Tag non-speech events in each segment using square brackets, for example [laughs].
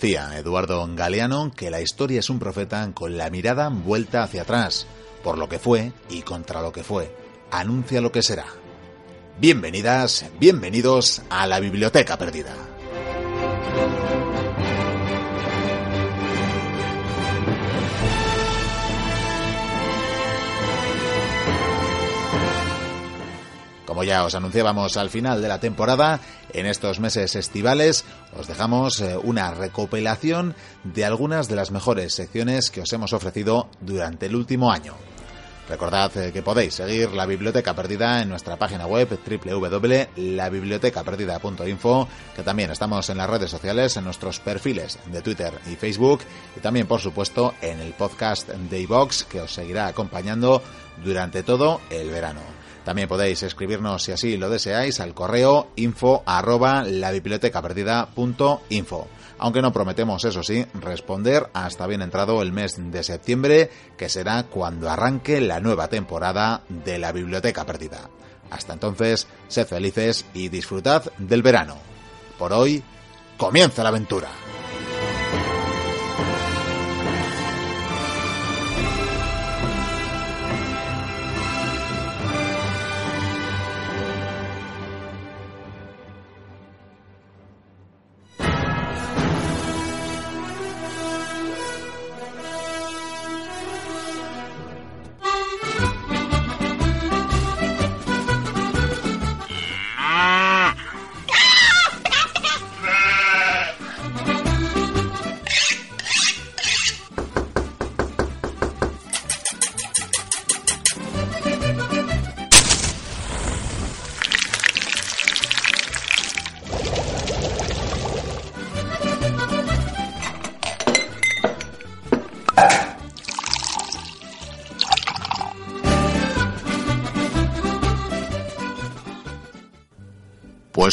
Decía Eduardo Galeano que la historia es un profeta con la mirada vuelta hacia atrás, por lo que fue y contra lo que fue. Anuncia lo que será. Bienvenidas, bienvenidos a la Biblioteca Perdida. Como ya os anunciábamos al final de la temporada, en estos meses estivales os dejamos eh, una recopilación de algunas de las mejores secciones que os hemos ofrecido durante el último año. Recordad eh, que podéis seguir la Biblioteca Perdida en nuestra página web www.labibliotecaperdida.info, que también estamos en las redes sociales, en nuestros perfiles de Twitter y Facebook, y también, por supuesto, en el podcast de iVox, que os seguirá acompañando durante todo el verano. También podéis escribirnos, si así lo deseáis, al correo info arroba Aunque no prometemos, eso sí, responder hasta bien entrado el mes de septiembre, que será cuando arranque la nueva temporada de la Biblioteca Perdida. Hasta entonces, sed felices y disfrutad del verano. Por hoy, comienza la aventura.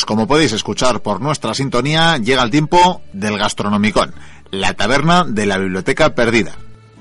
Pues como podéis escuchar por nuestra sintonía, llega el tiempo del Gastronomicón, la taberna de la biblioteca perdida.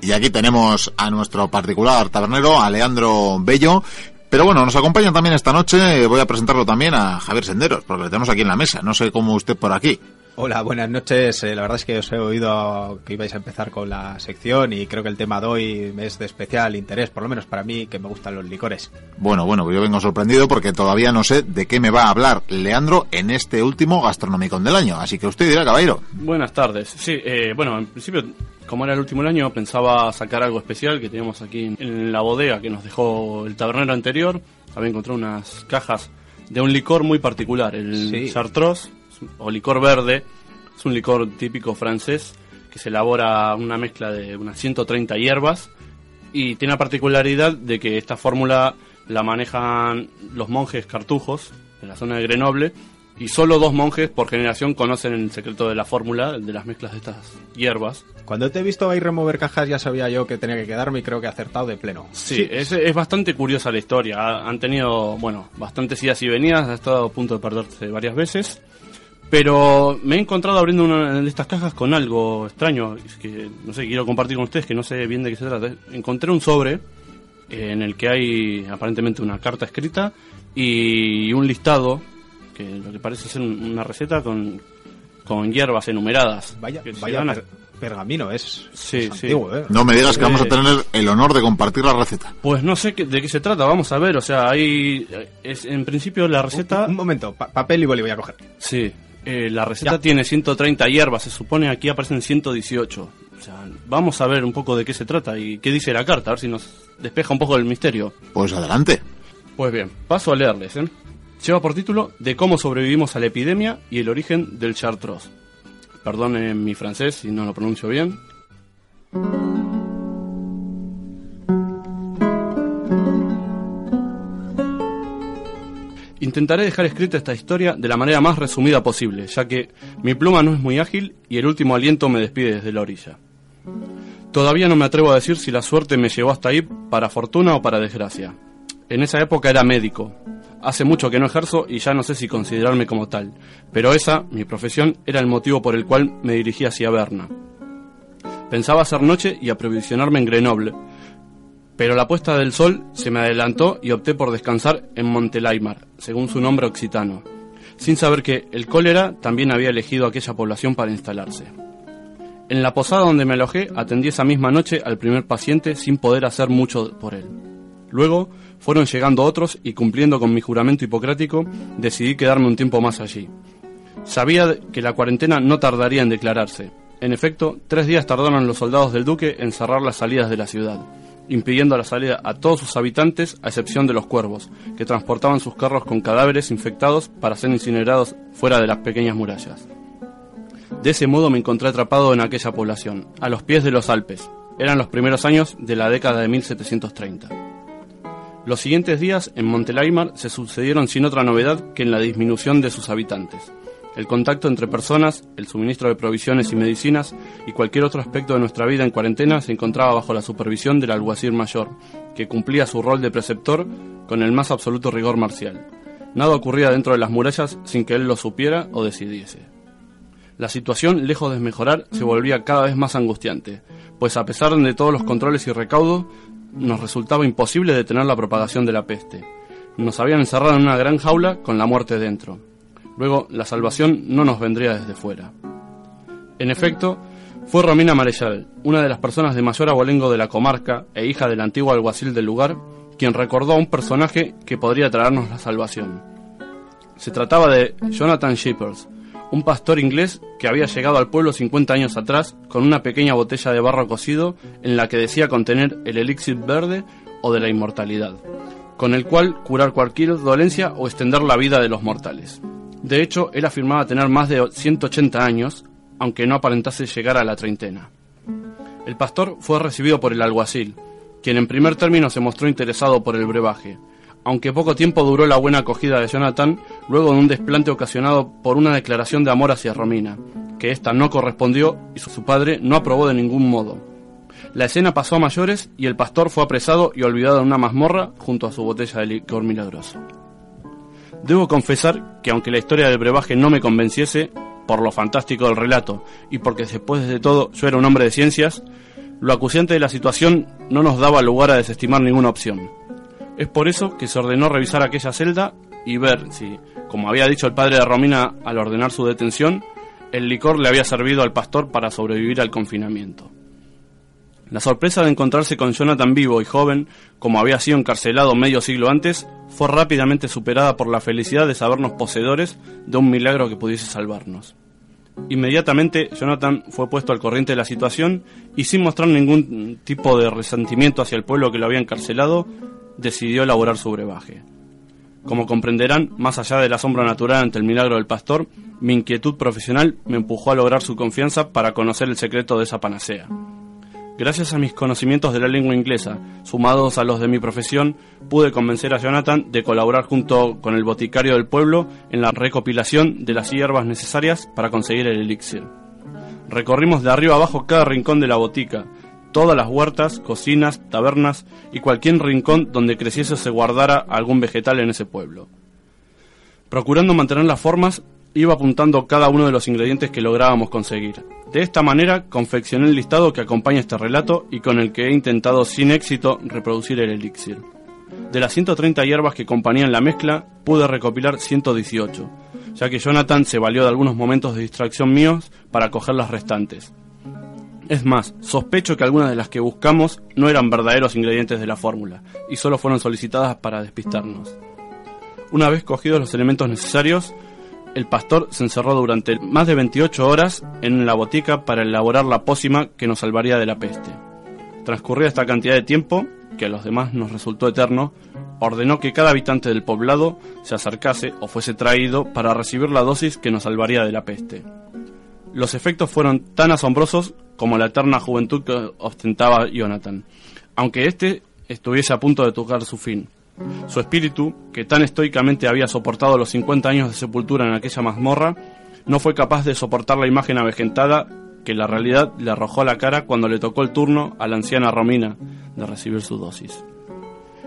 Y aquí tenemos a nuestro particular tabernero, a Leandro Bello. Pero bueno, nos acompaña también esta noche, voy a presentarlo también a Javier Senderos, porque lo tenemos aquí en la mesa. No sé cómo usted por aquí. Hola, buenas noches. Eh, la verdad es que os he oído que ibais a empezar con la sección y creo que el tema de hoy es de especial interés, por lo menos para mí, que me gustan los licores. Bueno, bueno, yo vengo sorprendido porque todavía no sé de qué me va a hablar Leandro en este último Gastronómicon del año. Así que usted dirá, caballero. Buenas tardes. Sí, eh, bueno, en principio, como era el último del año, pensaba sacar algo especial que teníamos aquí en la bodega que nos dejó el tabernero anterior. Había encontrado unas cajas de un licor muy particular, el Chartreuse o licor verde. Es un licor típico francés que se elabora una mezcla de unas 130 hierbas y tiene la particularidad de que esta fórmula la manejan los monjes cartujos en la zona de Grenoble y solo dos monjes por generación conocen el secreto de la fórmula, de las mezclas de estas hierbas. Cuando te he visto ahí remover cajas ya sabía yo que tenía que quedarme y creo que he acertado de pleno. Sí, Es, es, bastante curiosa la historia. Han tenido, bueno, bastantes idas y venidas, ha estado a punto de perderse varias veces. Pero me he encontrado abriendo una de estas cajas con algo extraño, que no sé, quiero compartir con ustedes, que no sé bien de qué se trata. Encontré un sobre eh, en el que hay aparentemente una carta escrita y un listado, que lo que parece ser una receta con, con hierbas enumeradas. Vaya, vaya pergamino, es, sí, sí. antiguo, ¿eh? No me digas que vamos a tener el honor de compartir la receta. Pues no sé de qué se trata, vamos a ver, o sea, hay... Es, en principio la receta... Un, momento, papel y boli voy a coger. Sí, eh, la receta tiene 130 hierbas, se supone aquí aparecen 118. O sea, vamos a ver un poco de qué se trata y qué dice la carta, a ver si nos despeja un poco del misterio. Pues adelante. Pues bien, paso a leerles. ¿eh? Lleva por título De cómo sobrevivimos a la epidemia y el origen del Chartreuse. Perdonen mi francés si no lo pronuncio bien. Intentaré dejar escrita esta historia de la manera más resumida posible, ya que mi pluma no es muy ágil y el último aliento me despide desde la orilla. Todavía no me atrevo a decir si la suerte me llevó hasta ahí para fortuna o para desgracia. En esa época era médico. Hace mucho que no ejerzo y ya no sé si considerarme como tal, pero esa, mi profesión, era el motivo por el cual me dirigí hacia Berna. Pensaba hacer noche y aprovisionarme en Grenoble, pero la puesta del sol se me adelantó y opté por descansar en Montelaimar, según su nombre occitano, sin saber que el cólera también había elegido aquella población para instalarse. En la posada donde me alojé atendí esa misma noche al primer paciente sin poder hacer mucho por él. Luego fueron llegando otros y cumpliendo con mi juramento hipocrático decidí quedarme un tiempo más allí. Sabía que la cuarentena no tardaría en declararse. En efecto, tres días tardaron los soldados del duque en cerrar las salidas de la ciudad impidiendo la salida a todos sus habitantes a excepción de los cuervos, que transportaban sus carros con cadáveres infectados para ser incinerados fuera de las pequeñas murallas. De ese modo me encontré atrapado en aquella población, a los pies de los Alpes. Eran los primeros años de la década de 1730. Los siguientes días en Montelaimar se sucedieron sin otra novedad que en la disminución de sus habitantes el contacto entre personas, el suministro de provisiones y medicinas y cualquier otro aspecto de nuestra vida en cuarentena se encontraba bajo la supervisión del alguacil mayor, que cumplía su rol de preceptor con el más absoluto rigor marcial. Nada ocurría dentro de las murallas sin que él lo supiera o decidiese. La situación, lejos de mejorar, se volvía cada vez más angustiante, pues a pesar de todos los controles y recaudos, nos resultaba imposible detener la propagación de la peste. Nos habían encerrado en una gran jaula con la muerte dentro. Luego, la salvación no nos vendría desde fuera. En efecto, fue Romina Marechal, una de las personas de mayor abolengo de la comarca e hija del antiguo alguacil del lugar, quien recordó a un personaje que podría traernos la salvación. Se trataba de Jonathan Shippers, un pastor inglés que había llegado al pueblo 50 años atrás con una pequeña botella de barro cocido en la que decía contener el elixir verde o de la inmortalidad, con el cual curar cualquier dolencia o extender la vida de los mortales. De hecho, él afirmaba tener más de 180 años, aunque no aparentase llegar a la treintena. El pastor fue recibido por el alguacil, quien en primer término se mostró interesado por el brebaje, aunque poco tiempo duró la buena acogida de Jonathan luego de un desplante ocasionado por una declaración de amor hacia Romina, que ésta no correspondió y su padre no aprobó de ningún modo. La escena pasó a mayores y el pastor fue apresado y olvidado en una mazmorra junto a su botella de licor milagroso. Debo confesar que aunque la historia del brebaje no me convenciese, por lo fantástico del relato y porque después de todo yo era un hombre de ciencias, lo acuciante de la situación no nos daba lugar a desestimar ninguna opción. Es por eso que se ordenó revisar aquella celda y ver si, como había dicho el padre de Romina al ordenar su detención, el licor le había servido al pastor para sobrevivir al confinamiento. La sorpresa de encontrarse con Jonathan vivo y joven, como había sido encarcelado medio siglo antes, fue rápidamente superada por la felicidad de sabernos poseedores de un milagro que pudiese salvarnos. Inmediatamente Jonathan fue puesto al corriente de la situación y sin mostrar ningún tipo de resentimiento hacia el pueblo que lo había encarcelado, decidió elaborar su brebaje. Como comprenderán, más allá del asombro natural ante el milagro del pastor, mi inquietud profesional me empujó a lograr su confianza para conocer el secreto de esa panacea. Gracias a mis conocimientos de la lengua inglesa, sumados a los de mi profesión, pude convencer a Jonathan de colaborar junto con el boticario del pueblo en la recopilación de las hierbas necesarias para conseguir el elixir. Recorrimos de arriba abajo cada rincón de la botica, todas las huertas, cocinas, tabernas y cualquier rincón donde creciese o se guardara algún vegetal en ese pueblo. Procurando mantener las formas, iba apuntando cada uno de los ingredientes que lográbamos conseguir. De esta manera confeccioné el listado que acompaña este relato y con el que he intentado sin éxito reproducir el elixir. De las 130 hierbas que acompañan la mezcla, pude recopilar 118, ya que Jonathan se valió de algunos momentos de distracción míos para coger las restantes. Es más, sospecho que algunas de las que buscamos no eran verdaderos ingredientes de la fórmula, y solo fueron solicitadas para despistarnos. Una vez cogidos los elementos necesarios, el pastor se encerró durante más de 28 horas en la botica para elaborar la pócima que nos salvaría de la peste. Transcurrida esta cantidad de tiempo, que a los demás nos resultó eterno, ordenó que cada habitante del poblado se acercase o fuese traído para recibir la dosis que nos salvaría de la peste. Los efectos fueron tan asombrosos como la eterna juventud que ostentaba Jonathan, aunque éste estuviese a punto de tocar su fin. Su espíritu, que tan estoicamente había soportado los 50 años de sepultura en aquella mazmorra, no fue capaz de soportar la imagen avejentada que la realidad le arrojó a la cara cuando le tocó el turno a la anciana Romina de recibir su dosis.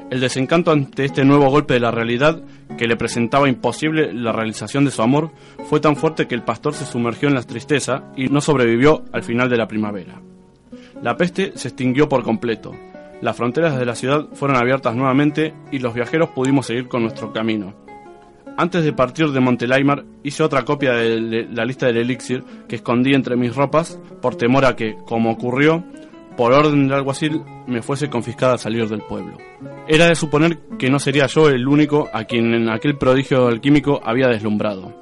El desencanto ante este nuevo golpe de la realidad, que le presentaba imposible la realización de su amor, fue tan fuerte que el pastor se sumergió en la tristeza y no sobrevivió al final de la primavera. La peste se extinguió por completo. Las fronteras de la ciudad fueron abiertas nuevamente y los viajeros pudimos seguir con nuestro camino. Antes de partir de Montelaimar, hice otra copia de la lista del elixir que escondí entre mis ropas por temor a que, como ocurrió, por orden del alguacil, me fuese confiscada al salir del pueblo. Era de suponer que no sería yo el único a quien en aquel prodigio alquímico había deslumbrado.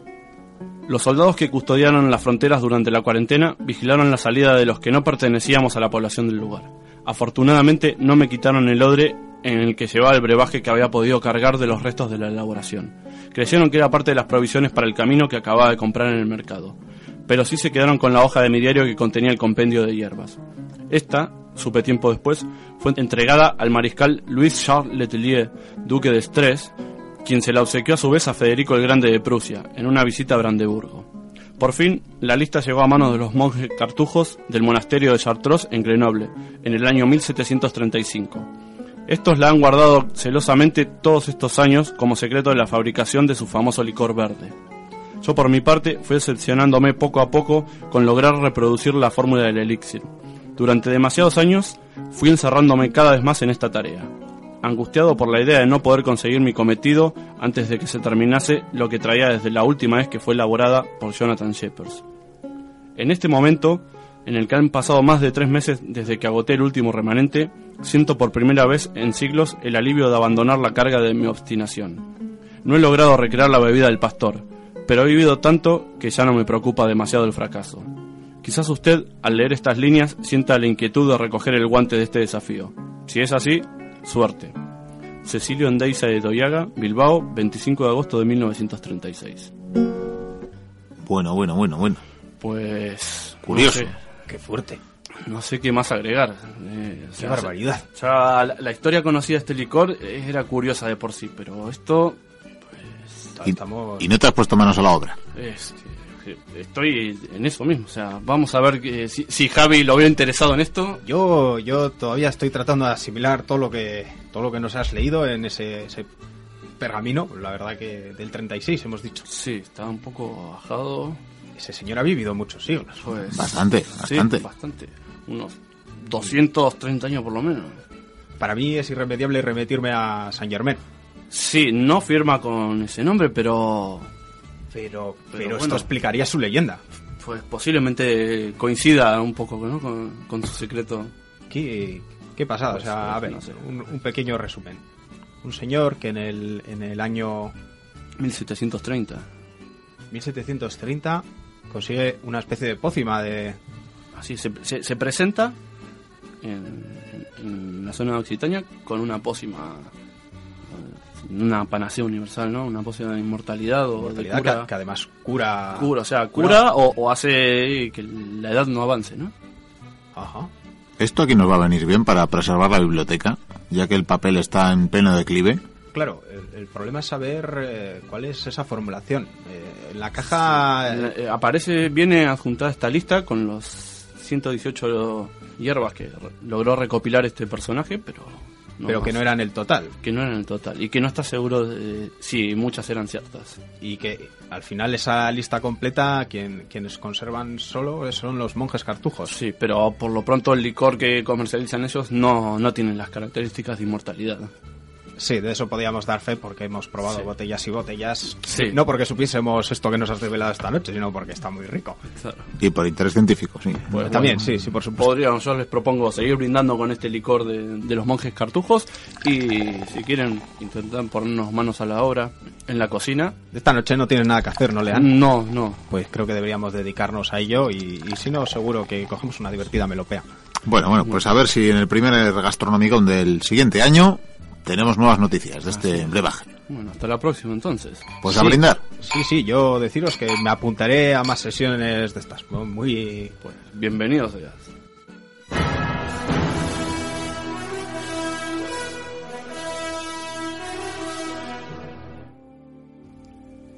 Los soldados que custodiaron las fronteras durante la cuarentena vigilaron la salida de los que no pertenecíamos a la población del lugar. Afortunadamente no me quitaron el odre en el que llevaba el brebaje que había podido cargar de los restos de la elaboración. Creyeron que era parte de las provisiones para el camino que acababa de comprar en el mercado, pero sí se quedaron con la hoja de mi diario que contenía el compendio de hierbas. Esta, supe tiempo después, fue entregada al mariscal Louis Charles Letelier, duque de Estrés, quien se la obsequió a su vez a Federico el Grande de Prusia, en una visita a Brandeburgo. Por fin, la lista llegó a manos de los monjes cartujos del monasterio de Chartres en Grenoble, en el año 1735. Estos la han guardado celosamente todos estos años como secreto de la fabricación de su famoso licor verde. Yo por mi parte fui decepcionándome poco a poco con lograr reproducir la fórmula del elixir, durante demasiados años fui encerrándome cada vez más en esta tarea, angustiado por la idea de no poder conseguir mi cometido antes de que se terminase lo que traía desde la última vez que fue elaborada por Jonathan Shepers. En este momento, en el que han pasado más de tres meses desde que agoté el último remanente, siento por primera vez en siglos el alivio de abandonar la carga de mi obstinación. No he logrado recrear la bebida del pastor, pero he vivido tanto que ya no me preocupa demasiado el fracaso. Quizás usted, al leer estas líneas, sienta la inquietud de recoger el guante de este desafío. Si es así, suerte. Cecilio Endeiza de Doyaga, Bilbao, 25 de agosto de 1936. Bueno, bueno, bueno, bueno. Pues... Curioso. Qué fuerte. No sé qué más agregar. Eh, qué barbaridad. Ya la, historia conocida de este licor era curiosa de por sí, pero esto... Pues, y, no te has puesto manos a la obra. Este, estoy en eso mismo. O sea, vamos a ver que, si, Javi lo veo interesado en esto. Yo, yo todavía estoy tratando de asimilar todo lo que, todo lo que nos has leído en ese, pergamino. La verdad que del 36 hemos dicho. Sí, está un poco bajado. Ese señor ha vivido muchos siglos. Pues, bastante, bastante. bastante. Unos 230 años por lo menos. Para mí es irremediable remitirme a Saint Germain. Sí, no firma con ese nombre, pero pero, pero, esto explicaría su leyenda. Pues posiblemente coincida un poco con, su secreto. ¿Qué, qué pasada? o pues, sea, a ver, un, pequeño resumen. Un señor que en el, en el año... 1730. 1730 consigue una especie de pócima de... Así, se, se, presenta en, en, la zona de Occitania con una pócima una panacea universal, ¿no? Una posibilidad de inmortalidad o de cura. Que, además cura. Cura, o sea, cura, O, hace que la edad no avance, ¿no? Ajá. ¿Esto aquí nos va a venir bien para preservar la biblioteca, ya que el papel está en pleno declive? Claro, el, problema es saber eh, cuál es esa formulación. Eh, en la caja... Eh, aparece, viene adjuntada esta lista con los 118 hierbas que logró recopilar este personaje, pero pero que no eran el total. Que no eran el total. Y que no está seguro de si muchas eran ciertas. Y que al final esa lista completa, quien, quienes conservan solo son los monjes cartujos. Sí, pero por lo pronto el licor que comercializan ellos no, no tiene las características de inmortalidad. Sí, de eso podíamos dar fe porque hemos probado botellas y botellas. Sí. No porque supiésemos esto que nos has revelado esta noche, sino porque está muy rico. Y por interés científico, sí. Pues también, sí, sí, por supuesto. Podríamos, yo les propongo seguir brindando con este licor de, los monjes cartujos y si quieren intentar ponernos manos a la obra en la cocina. Esta noche no tienen nada que hacer, ¿no, Lean? No, no. Pues creo que deberíamos dedicarnos a ello y, y si no, seguro que cogemos una divertida melopea. Bueno, bueno, pues a ver si en el primer gastronómico del siguiente año tenemos nuevas noticias de este brebaje. Bueno, hasta la próxima entonces. Pues a brindar. Sí, sí, yo deciros que me apuntaré a más sesiones de estas. Muy... Pues bienvenidos allá.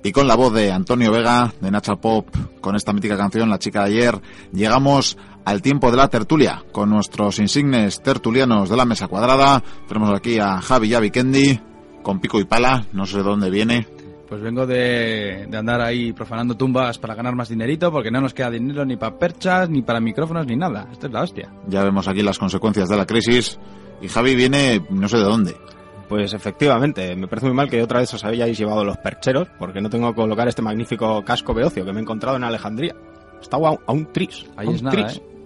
Y con la voz de Antonio Vega, de Nacha Pop, con esta mítica canción, La chica de ayer, llegamos al tiempo de la tertulia, con nuestros insignes tertulianos de la mesa cuadrada. Tenemos aquí a Javi y Vikendi, con pico y pala, no sé de dónde viene. Pues vengo de, de, andar ahí profanando tumbas para ganar más dinerito, porque no nos queda dinero ni para perchas, ni para micrófonos, ni nada. Esto es la hostia. Ya vemos aquí las consecuencias de la crisis. Y Javi viene no sé de dónde. Pues efectivamente, me parece muy mal que otra vez os habíais llevado los percheros, porque no tengo que colocar este magnífico casco beocio que me he encontrado en Alejandría. Está a, a un tris. Ahí a un es nada, tris. ¿eh?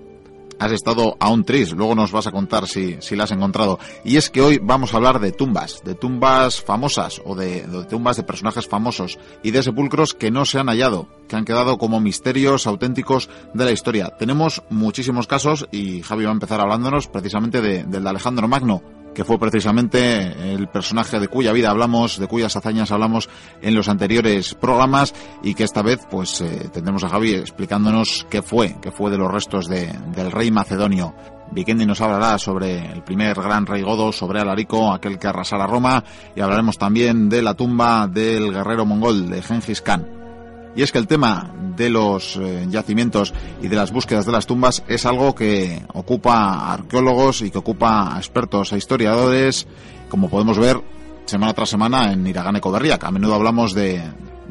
Has estado a un tris, luego nos vas a contar si, si la has encontrado. Y es que hoy vamos a hablar de tumbas, de tumbas famosas o de, tumbas de personajes famosos y de sepulcros que no se han hallado, que han quedado como misterios auténticos de la historia. Tenemos muchísimos casos y Javi va a empezar hablándonos precisamente de, del de Alejandro Magno, que fue precisamente el personaje de cuya vida hablamos, de cuyas hazañas hablamos en los anteriores programas y que esta vez pues eh, tendremos a Javi explicándonos qué fue, qué fue de los restos de, del rey macedonio. Vikendi nos hablará sobre el primer gran rey godo, sobre Alarico, aquel que arrasara Roma, y hablaremos también de la tumba del guerrero mongol, de Gengis Khan. Y es que el tema de los eh, yacimientos y de las búsquedas de las tumbas es algo que ocupa a arqueólogos y que ocupa a expertos e historiadores, como podemos ver semana tras semana en Iragane Coberriac. A menudo hablamos de,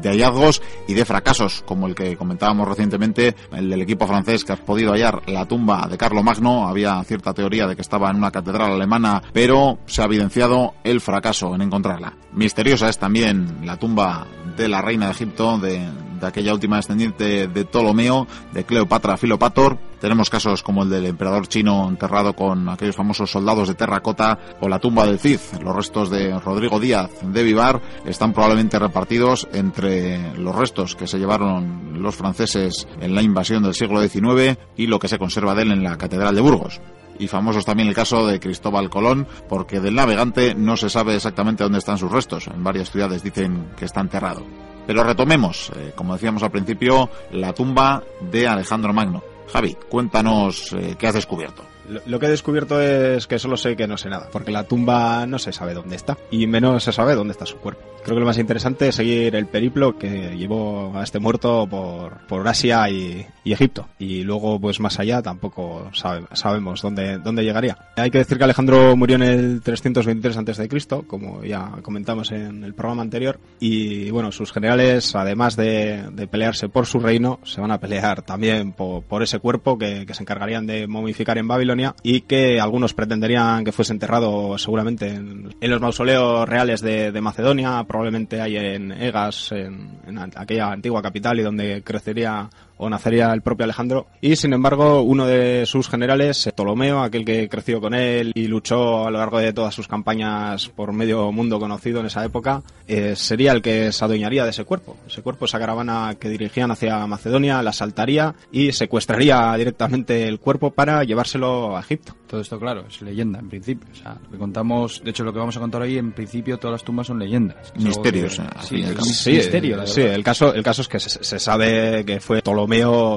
hallazgos y de fracasos, como el que comentábamos recientemente, el del equipo francés que ha podido hallar la tumba de Carlo Magno. Había cierta teoría de que estaba en una catedral alemana, pero se ha evidenciado el fracaso en encontrarla. Misteriosa es también la tumba de la reina de Egipto, de, de aquella última descendiente de Ptolomeo, de Cleopatra Filopator. Tenemos casos como el del emperador chino enterrado con aquellos famosos soldados de terracota o la tumba del Cid. Los restos de Rodrigo Díaz de Vivar están probablemente repartidos entre los restos que se llevaron los franceses en la invasión del siglo XIX y lo que se conserva de él en la Catedral de Burgos y famoso es también el caso de Cristóbal Colón, porque del navegante no se sabe exactamente dónde están sus restos. En varias ciudades dicen que está enterrado. Pero retomemos, eh, como decíamos al principio, la tumba de Alejandro Magno. Javi, cuéntanos eh, qué has descubierto. Lo, que he descubierto es que solo sé que no sé nada, porque la tumba no se sabe dónde está, y menos se sabe dónde está su cuerpo. Creo que lo más interesante es seguir el periplo que llevó a este muerto por, por Asia y, Egipto. Y luego, pues más allá, tampoco sabe- sabemos dónde, dónde llegaría. Hay que decir que Alejandro murió en el 323 a.C., como ya comentamos en el programa anterior. Y bueno, sus generales, además de, pelearse por su reino, se van a pelear también por, ese cuerpo que se encargarían de momificar en Babilonia y que algunos pretenderían que fuese enterrado seguramente en, los mausoleos reales de, Macedonia, probablemente hay en Egas, en aquella antigua capital y donde crecería o nacería el propio Alejandro. Y sin embargo, uno de sus generales, Ptolomeo, aquel que creció con él y luchó a lo largo de todas sus campañas por medio mundo conocido en esa época, eh, sería el que se adueñaría de ese cuerpo. Ese cuerpo, esa caravana que dirigían hacia Macedonia, la asaltaría y secuestraría directamente el cuerpo para llevárselo a Egipto. Todo esto, claro, es leyenda en principio. O sea, lo que contamos, de hecho, lo que vamos a contar hoy, en principio, todas las tumbas son leyendas. Misterios, que- eh, sí, un Sí, misterio, la sí, verdad. el caso, el caso es que se, se sabe que fue Ptolomeo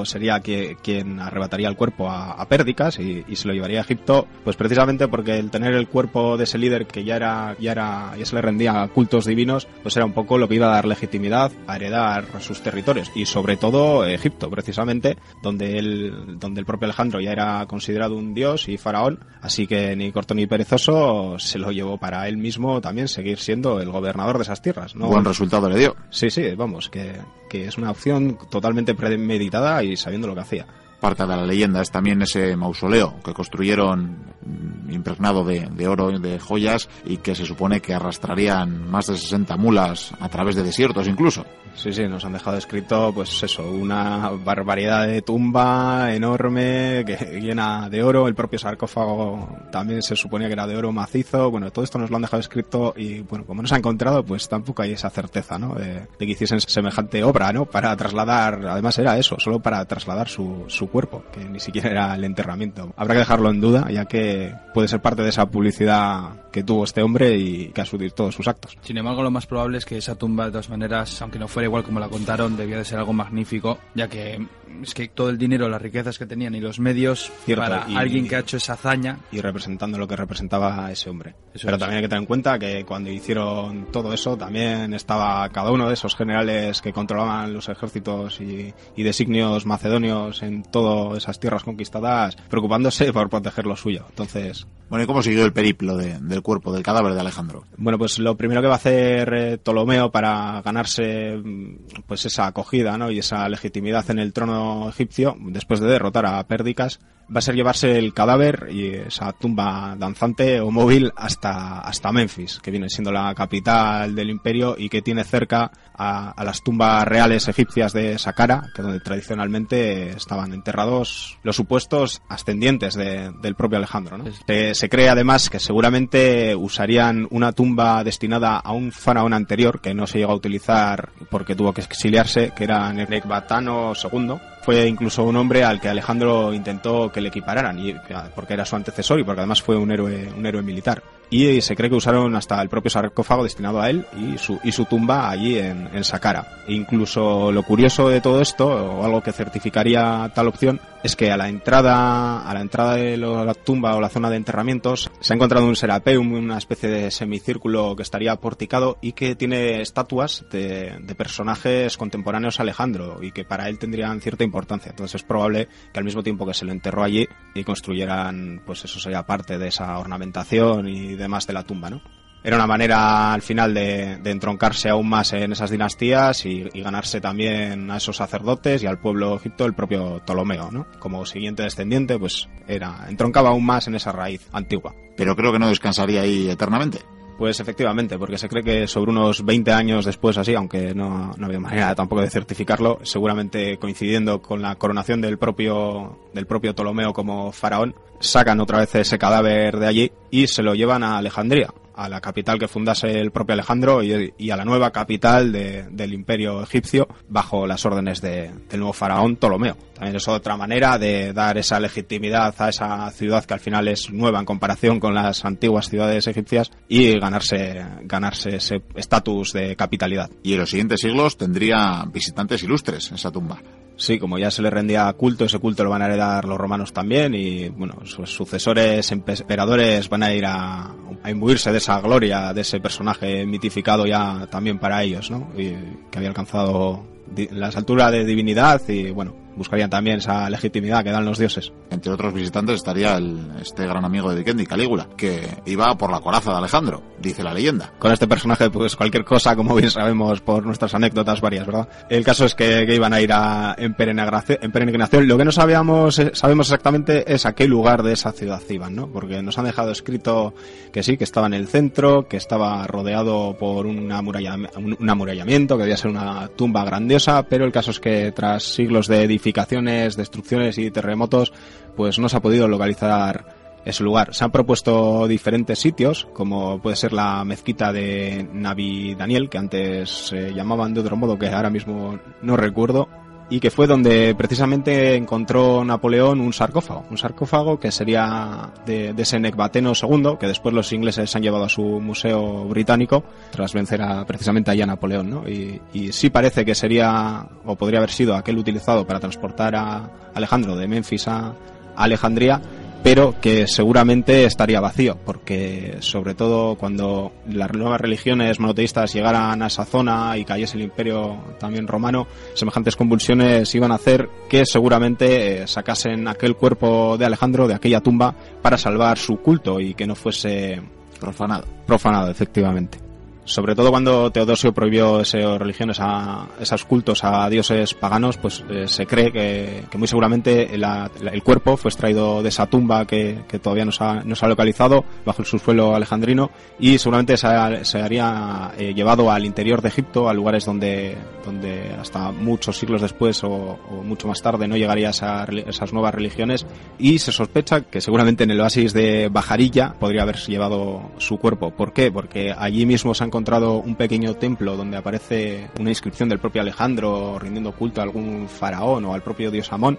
sería que- quien arrebataría el cuerpo a, a Pérdicas y, y se lo llevaría a Egipto, pues precisamente porque el tener el cuerpo de ese líder que ya era, ya era, ya se le rendía a cultos divinos, pues era un poco lo que iba a dar legitimidad a heredar sus territorios y sobre todo Egipto, precisamente, donde él, donde el propio Alejandro ya era considerado un dios y faraón, así que ni corto ni perezoso se lo llevó para él mismo también seguir siendo el gobernador de esas tierras, ¿no? Buen resultado le dio. Sí, sí, vamos, que, que es una opción totalmente premeditada y sabiendo lo que hacía. Parte de la leyenda es también ese mausoleo que construyeron mm, impregnado de, de oro y de joyas y que se supone que arrastrarían más de 60 mulas a través de desiertos incluso. Sí, sí, nos han dejado escrito, pues eso, una barbaridad de tumba enorme, que llena de oro, el propio sarcófago también se suponía que era de oro macizo, bueno, todo esto nos lo han dejado escrito y bueno, como no se ha encontrado, pues tampoco hay esa certeza, ¿no? De, de que hiciesen semejante obra, ¿no? Para trasladar, además era eso, solo para trasladar su, su cuerpo, que ni siquiera era el enterramiento. Habrá que dejarlo en duda, ya que puede ser parte de esa publicidad que tuvo este hombre y que asudir todos sus actos. Sin embargo, lo más probable es que esa tumba, de todas maneras, aunque no fuera igual como la contaron, debía de ser algo magnífico, ya que es que todo el dinero, las riquezas que tenían y los medios Cierto, para y- alguien que ha hecho esa hazaña. y representando lo que representaba ese hombre. Eso Pero es. también hay que tener en cuenta que cuando hicieron todo eso también estaba cada uno de esos generales que controlaban los ejércitos y, y designios macedonios en todas esas tierras conquistadas preocupándose por proteger lo suyo. Entonces, Bueno, ¿y cómo siguió el periplo de- del cuerpo, del cadáver de Alejandro? bueno, pues lo primero que va a hacer eh, Ptolomeo para ganarse mm, pues esa acogida ¿no? y esa legitimidad en el trono egipcio, después de derrotar a Pérdicas, va a ser llevarse el cadáver y esa tumba danzante o móvil hasta, hasta Memphis, que viene siendo la capital del imperio y que tiene cerca a, a las tumbas reales egipcias de Saqqara, que donde tradicionalmente estaban enterrados los supuestos ascendientes de- del propio Alejandro. ¿no? Se, se cree además que seguramente usarían una tumba destinada a un faraón anterior que no se llegó a utilizar porque tuvo que exiliarse, que era Necbatano II. Fue incluso un hombre al que Alejandro intentó que le equipararan, y, porque era su antecesor y porque además fue un héroe, un héroe militar. Y se cree que usaron hasta el propio sarcófago destinado a él y su, y su tumba allí en, en Saqqara. E incluso lo curioso de todo esto, o algo que certificaría tal opción, es que a la entrada, a la entrada de la tumba o la zona de enterramientos se ha encontrado un serapeum, una especie de semicírculo que estaría porticado y que tiene estatuas de, de personajes contemporáneos a Alejandro y que para él tendrían cierta importancia. Entonces es probable que al mismo tiempo que se lo enterró allí y construyeran, pues eso sería parte de esa ornamentación y demás de la tumba, ¿no? Era una manera al final de, de entroncarse aún más en esas dinastías y, y ganarse también a esos sacerdotes y al pueblo egipto el propio Ptolomeo, ¿no? Como siguiente descendiente, pues era entroncaba aún más en esa raíz antigua. Pero creo que no descansaría ahí eternamente. Pues efectivamente, porque se cree que sobre unos 20 años después así, aunque no, no había manera tampoco de certificarlo, seguramente coincidiendo con la coronación del propio, del propio Ptolomeo como faraón, sacan otra vez ese cadáver de allí y se lo llevan a Alejandría, a la capital que fundase el propio Alejandro y, a la nueva capital de- del imperio egipcio bajo las órdenes de- del nuevo faraón Ptolomeo. También es otra manera de dar esa legitimidad a esa ciudad que al final es nueva en comparación con las antiguas ciudades egipcias y ganarse, ganarse ese estatus de capitalidad. Y en los siguientes siglos tendría visitantes ilustres esa tumba. Sí, como ya se le rendía culto, ese culto lo van a heredar los romanos también y, bueno, sus sucesores emperadores van a ir a, a imbuirse de esa gloria, de ese personaje mitificado ya también para ellos, ¿no? Y que había alcanzado las alturas de divinidad y, bueno, buscarían también esa legitimidad que dan los dioses. Entre otros visitantes estaría el, este gran amigo de Vikendi, Calígula, que iba por la coraza de Alejandro, dice la leyenda. Con este personaje, pues cualquier cosa, como bien sabemos por nuestras anécdotas varias, ¿verdad? El caso es que, que iban a ir a, en, peregrinación. Lo que no sabíamos, eh, sabemos exactamente es a qué lugar de esa ciudad iban, ¿no? Porque nos han dejado escrito que sí, que estaba en el centro, que estaba rodeado por un, amurallam- un, amurallamiento, que debía ser una tumba grandiosa, pero el caso es que tras siglos de destrucciones y terremotos, pues no se ha podido localizar ese lugar. Se han propuesto diferentes sitios, como puede ser la mezquita de Navi Daniel, que antes se llamaban de otro modo que ahora mismo no recuerdo, y que fue donde precisamente encontró Napoleón un sarcófago, un sarcófago que sería de, de ese Necbateno II, que después los ingleses han llevado a su museo británico, tras vencer a, precisamente allá a Napoleón, ¿no? Y, y sí parece que sería, o podría haber sido aquel utilizado para transportar a Alejandro de Memphis a Alejandría, pero que seguramente estaría vacío, porque sobre todo cuando las nuevas religiones monoteístas llegaran a esa zona y cayese el imperio también romano, semejantes convulsiones iban a hacer que seguramente eh, sacasen aquel cuerpo de Alejandro de aquella tumba para salvar su culto y que no fuese Profanado. profanado, efectivamente. Sobre todo cuando Teodosio prohibió esas religiones a esos cultos a dioses paganos, pues eh, se cree que, que muy seguramente el cuerpo fue extraído de esa tumba que, que todavía no se, ha, no se ha localizado bajo el subsuelo alejandrino y seguramente se, ha- se haría eh, llevado al interior de Egipto, a lugares donde, donde hasta muchos siglos después o, mucho más tarde no llegaría esa esas nuevas religiones y se sospecha que seguramente en el oasis de Bajarilla podría haberse llevado su cuerpo. ¿Por qué? Porque allí mismo se ha encontrado un pequeño templo donde aparece una inscripción del propio Alejandro rindiendo culto a algún faraón o al propio dios Amón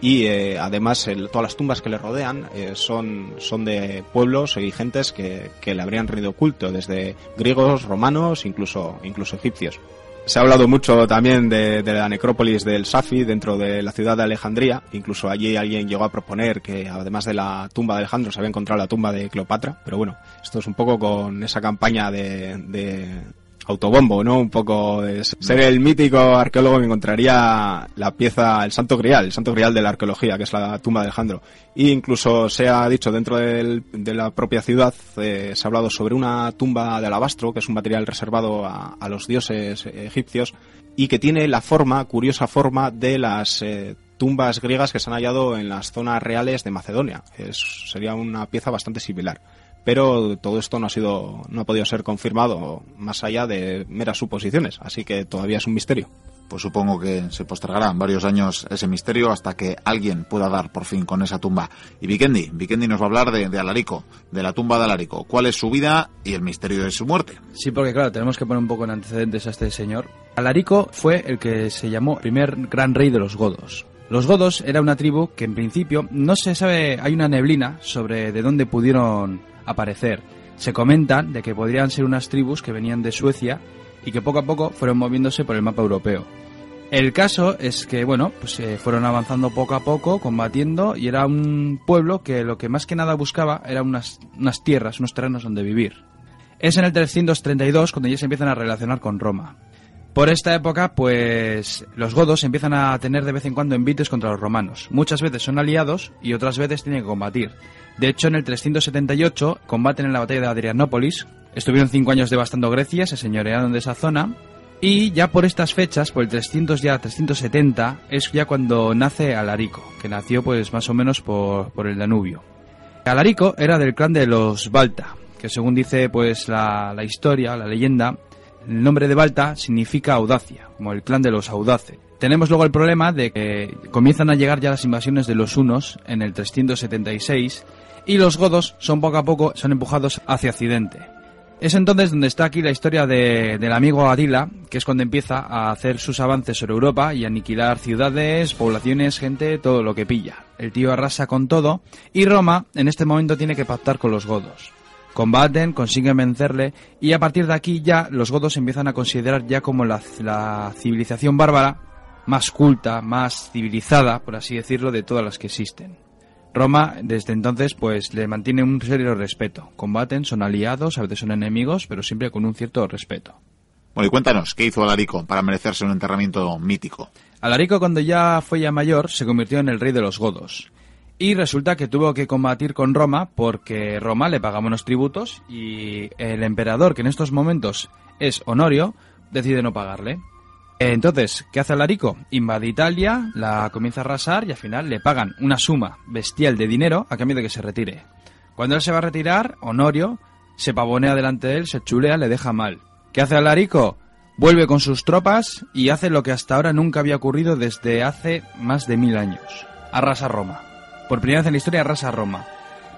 y eh, además todas las tumbas que le rodean eh, son, son de pueblos y gentes que, que le habrían rendido culto, desde griegos, romanos, incluso, incluso egipcios. Se ha hablado mucho también de, la necrópolis del Safi dentro de la ciudad de Alejandría. Incluso allí alguien llegó a proponer que además de la tumba de Alejandro se había encontrado la tumba de Cleopatra. Pero bueno, esto es un poco con esa campaña de, de autobombo, ¿no? Un poco de ser el mítico arqueólogo que encontraría la pieza, el santo grial, el santo grial de la arqueología, que es la tumba de Alejandro. E incluso se ha dicho dentro del- de la propia ciudad, eh, se ha hablado sobre una tumba de alabastro, que es un material reservado a, los dioses egipcios, y que tiene la forma, curiosa forma, de las eh, tumbas griegas que se han hallado en las zonas reales de Macedonia. Sería una pieza bastante similar pero todo esto no ha sido no ha podido ser confirmado más allá de meras suposiciones así que todavía es un misterio Pues supongo que se postergará varios años ese misterio hasta que alguien pueda dar por fin con esa tumba. Y Vikendi, Vikendi nos va a hablar de, de Alarico, de la tumba de Alarico. ¿Cuál es su vida y el misterio de su muerte? Sí, porque claro, tenemos que poner un poco en antecedentes a este señor. Alarico fue el que se llamó primer gran rey de los godos. Los godos era una tribu que en principio no se sabe, hay una neblina sobre de dónde pudieron aparecer. Se comentan de que podrían ser unas tribus que venían de Suecia y que poco a poco fueron moviéndose por el mapa europeo. El caso es que, bueno, pues eh, fueron avanzando poco a poco, combatiendo, y era un pueblo que lo que más que nada buscaba era unas, unas tierras, unos terrenos donde vivir. Es en el 332 cuando ya se empiezan a relacionar con Roma. Por esta época, pues los godos empiezan a tener de vez en cuando envites contra los romanos. Muchas veces son aliados y otras veces tienen que combatir. De hecho, en el 378 combaten en la batalla de Adrianópolis. Estuvieron cinco años devastando Grecia, se señorearon de esa zona. Y ya por estas fechas, por el 300 ya 370, es ya cuando nace Alarico, que nació pues más o menos por, por el Danubio. Alarico era del clan de los Balta, que según dice pues la, la historia, la leyenda, el nombre de Balta significa audacia, como el clan de los audaces. Tenemos luego el problema de que comienzan a llegar ya las invasiones de los hunos en el 376 y los godos son poco a poco son empujados hacia Occidente. Es entonces donde está aquí la historia de- del amigo Adila, que es cuando empieza a hacer sus avances sobre Europa y aniquilar ciudades, poblaciones, gente, todo lo que pilla. El tío arrasa con todo y Roma en este momento tiene que pactar con los godos. Combaten, consiguen vencerle y a partir de aquí ya los godos empiezan a considerar ya como la, la civilización bárbara más culta, más civilizada, por así decirlo, de todas las que existen. Roma, desde entonces, pues le mantiene un serio respeto. Combaten, son aliados, a veces son enemigos, pero siempre con un cierto respeto. Bueno, y cuéntanos, ¿qué hizo Alarico para merecerse un enterramiento mítico? Alarico, cuando ya fue ya mayor, se convirtió en el rey de los godos. Y resulta que tuvo que combatir con Roma porque Roma le pagaba unos tributos y el emperador, que en estos momentos es Honorio, decide no pagarle. Entonces, ¿qué hace Alarico? Invade Italia, la comienza a arrasar y al final le pagan una suma bestial de dinero a cambio de que se retire. Cuando él se va a retirar, Honorio se pavonea delante de él, se chulea, le deja mal. ¿Qué hace Alarico? Vuelve con sus tropas y hace lo que hasta ahora nunca había ocurrido desde hace más de mil años. Arrasa Roma. Por primera vez en la historia arrasa Roma.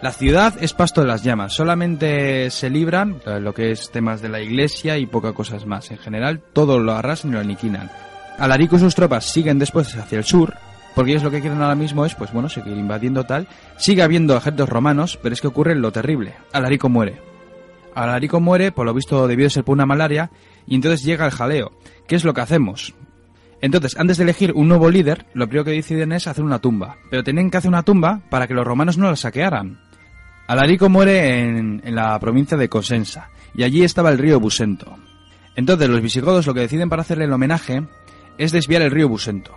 La ciudad es pasto de las llamas, solamente se libran lo que es temas de la iglesia y pocas cosas más. En general, todo lo arrasan y lo aniquilan. Alarico y sus tropas siguen después hacia el sur, porque ellos lo que quieren ahora mismo es, pues bueno, seguir invadiendo tal. Sigue habiendo ejércitos romanos, pero es que ocurre lo terrible. Alarico muere. Alarico muere, por lo visto debió de ser por una malaria, y entonces llega el jaleo. ¿Qué es lo que hacemos? Entonces, antes de elegir un nuevo líder, lo primero que deciden es hacer una tumba. Pero tenían que hacer una tumba para que los romanos no la saquearan. Alarico muere en, la provincia de Cosenza, y allí estaba el río Busento. Entonces, los visigodos lo que deciden para hacerle el homenaje es desviar el río Busento.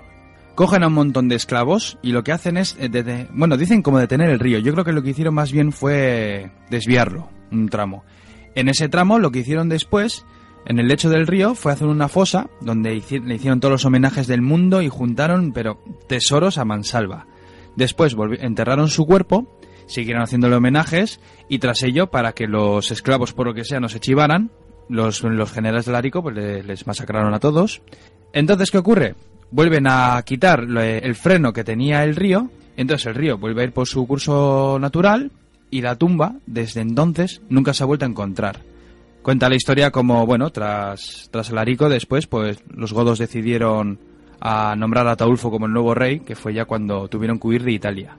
Cogen a un montón de esclavos y lo que hacen es, eh, dete- bueno, dicen como detener el río. Yo creo que lo que hicieron más bien fue desviarlo, un tramo. En ese tramo lo que hicieron después, en el lecho del río, fue hacer una fosa donde le hicieron todos los homenajes del mundo y juntaron, pero tesoros a mansalva. Después enterraron su cuerpo, siguieron haciéndole homenajes y tras ello, para que los esclavos, por lo que sea, no se chivaran, los, los generales de Larico pues, le- les masacraron a todos. Entonces, ¿qué ocurre? Vuelven a quitar lo- el freno que tenía el río, entonces el río vuelve a ir por su curso natural y la tumba, desde entonces, nunca se ha vuelto a encontrar. Cuenta la historia como, bueno, tras, tras Alarico después, pues los godos decidieron a nombrar a Ataulfo como el nuevo rey, que fue ya cuando tuvieron que huir de Italia.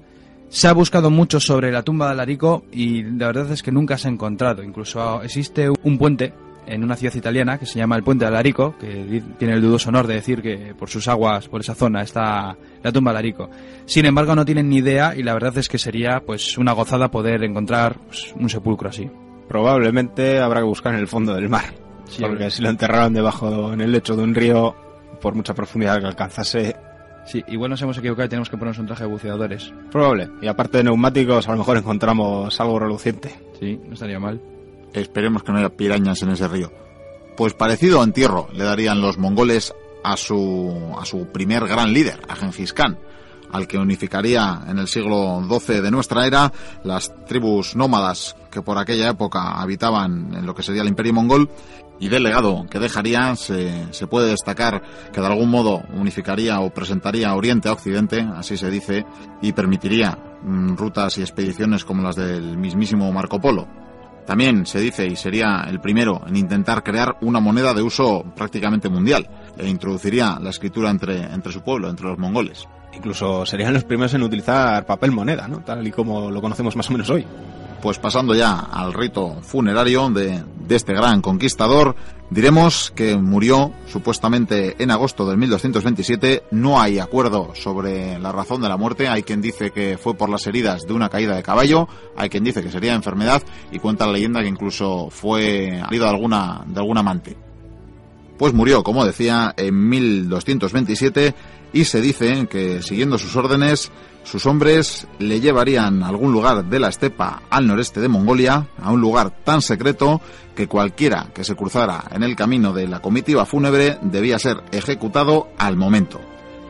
Se ha buscado mucho sobre la tumba de Alarico y la verdad es que nunca se ha encontrado. Incluso existe un puente en una ciudad italiana que se llama el Puente de Alarico, que tiene el dudoso honor de decir que por sus aguas, por esa zona, está la tumba de Alarico. Sin embargo, no tienen ni idea y la verdad es que sería pues una gozada poder encontrar pues, un sepulcro así. Probablemente habrá que buscar en el fondo del mar. porque si lo enterraron debajo en el lecho de un río, por mucha profundidad que alcanzase, Sí, igual nos hemos equivocado y tenemos que ponernos un traje de buceadores. Probable. Y aparte de neumáticos, a lo mejor encontramos algo reluciente. Sí, no estaría mal. Esperemos que no haya pirañas en ese río. Pues parecido entierro le darían los mongoles a su, a su primer gran líder, a Genghis Khan, al que unificaría en el siglo XII de nuestra era las tribus nómadas que por aquella época habitaban en lo que sería el imperio mongol y del legado que dejaría se, se, puede destacar que de algún modo unificaría o presentaría Oriente a Occidente, así se dice, y permitiría mm, rutas y expediciones como las del mismísimo Marco Polo. También se dice, y sería el primero en intentar crear una moneda de uso prácticamente mundial, e introduciría la escritura entre, entre su pueblo, entre los mongoles. Incluso serían los primeros en utilizar papel moneda, ¿no? Tal y como lo conocemos más o menos hoy. Pues pasando ya al rito funerario de, este gran conquistador, diremos que murió supuestamente en agosto del 1227. No hay acuerdo sobre la razón de la muerte. Hay quien dice que fue por las heridas de una caída de caballo, hay quien dice que sería enfermedad y cuenta la leyenda que incluso fue herido de alguna, de algún amante. Pues murió, como decía, en 1227 y se dice que siguiendo sus órdenes sus hombres le llevarían a algún lugar de la estepa al noreste de Mongolia, a un lugar tan secreto que cualquiera que se cruzara en el camino de la comitiva fúnebre debía ser ejecutado al momento.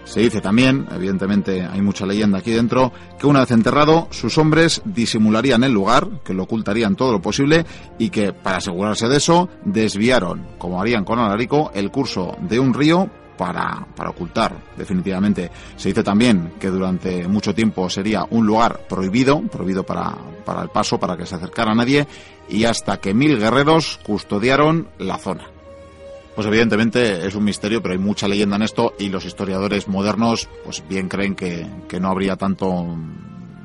Se dice también, evidentemente hay mucha leyenda aquí dentro, que una vez enterrado, sus hombres disimularían el lugar, que lo ocultarían todo lo posible y que, para asegurarse de eso, desviaron, como harían con Alarico, el curso de un río para, para, ocultar definitivamente. Se dice también que durante mucho tiempo sería un lugar prohibido, prohibido para, para el paso, para que se acercara a nadie, y hasta que mil guerreros custodiaron la zona. Pues evidentemente es un misterio, pero hay mucha leyenda en esto y los historiadores modernos pues bien creen que, que no habría tanto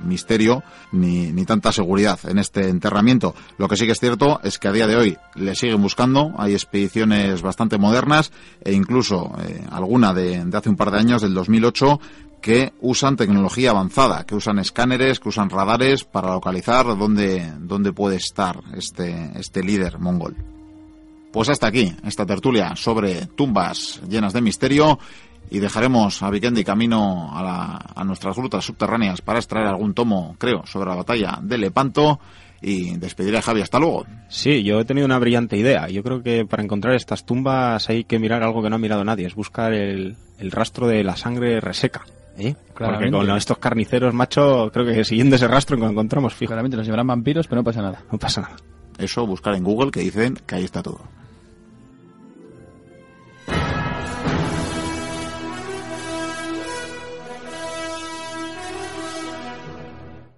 misterio ni, ni, tanta seguridad en este enterramiento. Lo que sí que es cierto es que a día de hoy le siguen buscando, hay expediciones bastante modernas e incluso eh, alguna de, de hace un par de años, del 2008, que usan tecnología avanzada, que usan escáneres, que usan radares para localizar dónde, dónde puede estar este, este líder mongol. Pues hasta aquí esta tertulia sobre tumbas llenas de misterio y dejaremos a Vikendi camino a, la, a, nuestras grutas subterráneas para extraer algún tomo, creo, sobre la batalla de Lepanto y despediré a Javi. Hasta luego. Sí, yo he tenido una brillante idea. Yo creo que para encontrar estas tumbas hay que mirar algo que no ha mirado nadie, es buscar el, el rastro de la sangre reseca. ¿Eh? Porque con estos carniceros, macho, creo que siguiendo ese rastro encontramos, fijo. Claramente nos llevarán vampiros, pero no pasa nada. No pasa nada. Eso, buscar en Google que dicen que ahí está todo.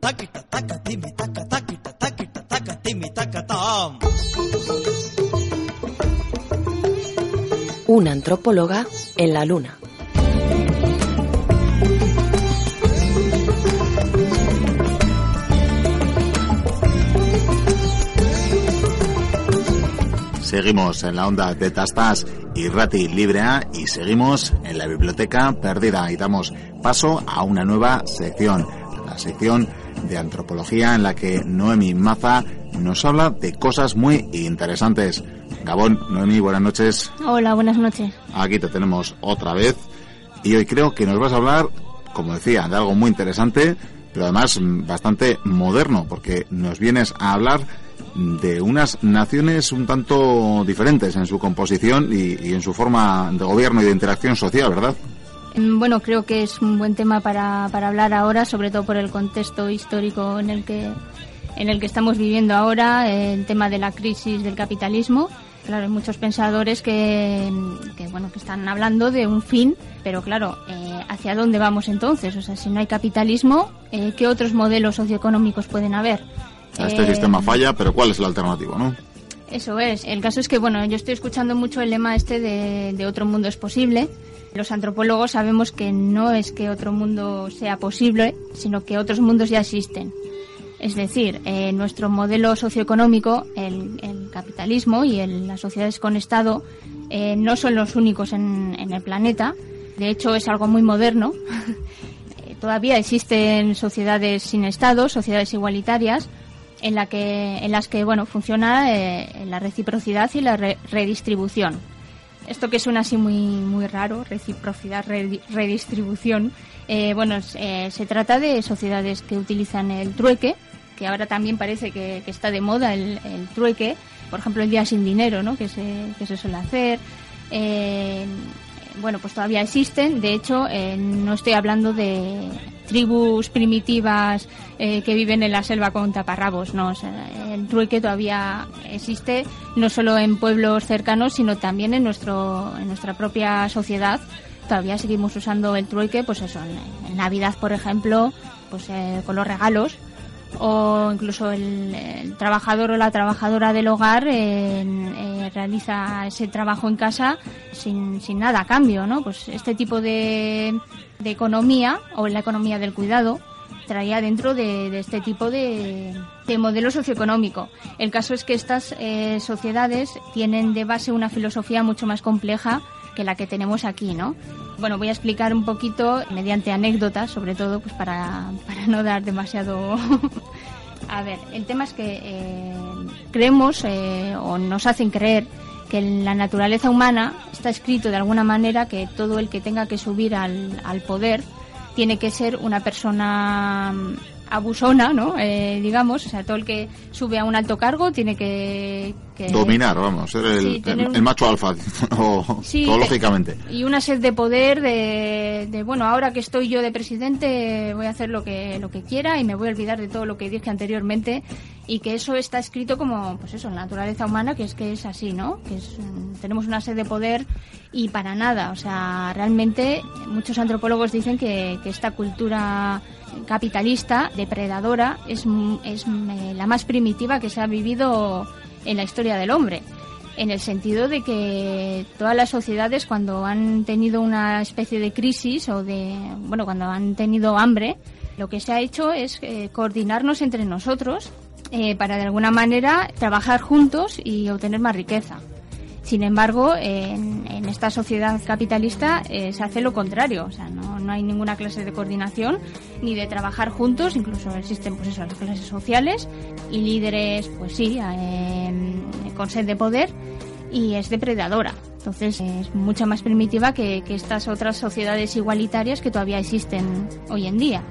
Taquita taca timi taca taquita taquita taca timi taca tam. Una antropóloga en la luna. Seguimos en la onda de Tastas y Rati Librea y seguimos en la biblioteca perdida y damos paso a una nueva sección, la sección de antropología en la que Noemi Maza nos habla de cosas muy interesantes. Gabón, Noemi, buenas noches. Hola, buenas noches. Aquí te tenemos otra vez y hoy creo que nos vas a hablar, como decía, de algo muy interesante, pero además bastante moderno, porque nos vienes a hablar de unas naciones un tanto diferentes en su composición y, y en su forma de gobierno y de interacción social, ¿verdad? Bueno, creo que es un buen tema para, para hablar ahora, sobre todo por el contexto histórico en el que en el que estamos viviendo ahora, el tema de la crisis del capitalismo. Claro, hay muchos pensadores que, que bueno que están hablando de un fin, pero claro, eh, ¿hacia dónde vamos entonces? O sea, si no hay capitalismo, eh, ¿qué otros modelos socioeconómicos pueden haber? Este Eh, sistema falla, pero ¿cuál es la alternativa, no? Eso es. El caso es que, bueno, yo estoy escuchando mucho el lema este de, de otro mundo es posible. Los antropólogos sabemos que no es que otro mundo sea posible, sino que otros mundos ya existen. Es decir, eh, nuestro modelo socioeconómico, el, capitalismo y las sociedades con Estado eh, no son los únicos en, el planeta. De hecho, es algo muy moderno. [laughs] Eh, Todavía existen sociedades sin Estado, sociedades igualitarias, en, la que, en las que bueno, funciona la reciprocidad y la re- redistribución. Esto que suena así muy, muy raro, reciprocidad, redi- redistribución, eh, bueno, eh, se trata de sociedades que utilizan el trueque, que ahora también parece que, está de moda el, el trueque, por ejemplo el día sin dinero, ¿no? que, se, que se suele hacer. Eh, bueno, pues todavía existen. De hecho, eh, no estoy hablando de tribus primitivas eh, que viven en la selva con taparrabos, no. El trueque todavía existe no solo en pueblos cercanos, sino también en nuestro en nuestra propia sociedad. Todavía seguimos usando el trueque, pues eso, en, en Navidad, por ejemplo, pues eh, con los regalos o incluso el, trabajador o la trabajadora del hogar eh, eh, realiza ese trabajo en casa sin, sin nada a cambio, ¿no? Pues este tipo de, de economía o la economía del cuidado traía dentro de, de este tipo de, de modelo socioeconómico. El caso es que estas eh, sociedades tienen de base una filosofía mucho más compleja que la que tenemos aquí, ¿no? Bueno, voy a explicar un poquito mediante anécdotas, sobre todo, pues para, para no dar demasiado. [laughs] a ver, el tema es que eh, creemos eh, o nos hacen creer que en la naturaleza humana está escrito de alguna manera que todo el que tenga que subir al, al poder tiene que ser una persona abusona, ¿no? Eh, digamos, o sea, todo el que sube a un alto cargo tiene que... que- Dominar, vamos, ser el, Sí, tener el- un- el macho alfa, [laughs] o, Sí, zoológicamente. y una sed de poder de, de, bueno ahora que estoy yo de presidente voy a hacer lo que lo que quiera y me voy a olvidar de todo lo que dije anteriormente y que eso está escrito como pues eso en la naturaleza humana que es que es así no que es, mm, tenemos una sed de poder y para nada o sea realmente muchos antropólogos dicen que, que esta cultura capitalista depredadora es, es mm, la más primitiva que se ha vivido en la historia del hombre en el sentido de que todas las sociedades cuando han tenido una especie de crisis o de bueno cuando han tenido hambre lo que se ha hecho es eh, coordinarnos entre nosotros eh, para de alguna manera trabajar juntos y obtener más riqueza sin embargo, en, esta sociedad capitalista eh, se hace lo contrario, o sea, no, no hay ninguna clase de coordinación ni de trabajar juntos, incluso existen pues eso, las clases sociales y líderes, pues sí, eh, con sed de poder y es depredadora. Entonces es mucho más primitiva que, estas otras sociedades igualitarias que todavía existen hoy en día.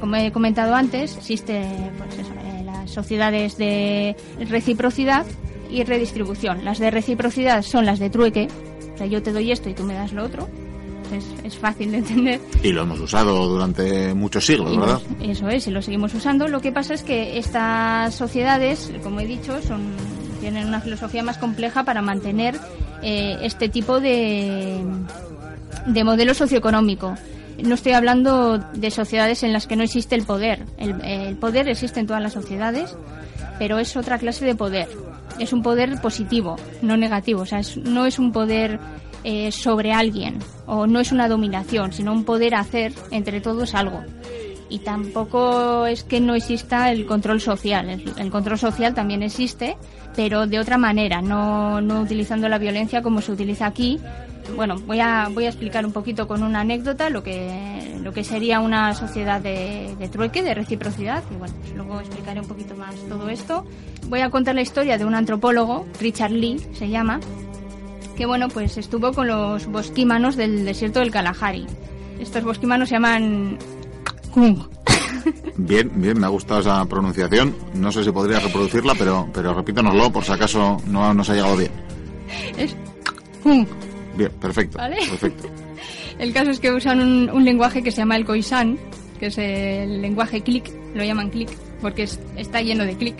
Como he comentado antes, existen pues eso, eh, las sociedades de reciprocidad y redistribución. Las de reciprocidad son las de trueque, o sea, yo te doy esto y tú me das lo otro. Es, es fácil de entender. Y lo hemos usado durante muchos siglos, Y ¿verdad? eso es, y lo seguimos usando. Lo que pasa es que estas sociedades, como he dicho, son tienen una filosofía más compleja para mantener eh, este tipo de, de modelo socioeconómico. No estoy hablando de sociedades en las que no existe el poder. El, el poder existe en todas las sociedades, pero es otra clase de poder. Es un poder positivo, no negativo. O sea, no es un poder eh, sobre alguien o no es una dominación, sino un poder hacer entre todos algo. Y tampoco es que no exista el control social. El, el control social también existe, pero de otra manera, no, no utilizando la violencia como se utiliza aquí. Bueno, voy a, voy a explicar un poquito con una anécdota lo que, lo que sería una sociedad de, de trueque, de reciprocidad, y bueno, pues luego explicaré un poquito más todo esto. Voy a contar la historia de un antropólogo, Richard Lee se llama, que bueno, pues estuvo con los bosquímanos del desierto del Kalahari. Estos bosquímanos se llaman Kung. [laughs] Bien, bien, me ha gustado esa pronunciación. No sé si podría reproducirla, pero, pero repítanoslo por si acaso no nos ha llegado bien. Es Kung. Bien, perfecto. Vale. Perfecto. [laughs] El caso es que usan un, un lenguaje que se llama el Khoisan, que es el lenguaje click, lo llaman click, porque es- está lleno de click.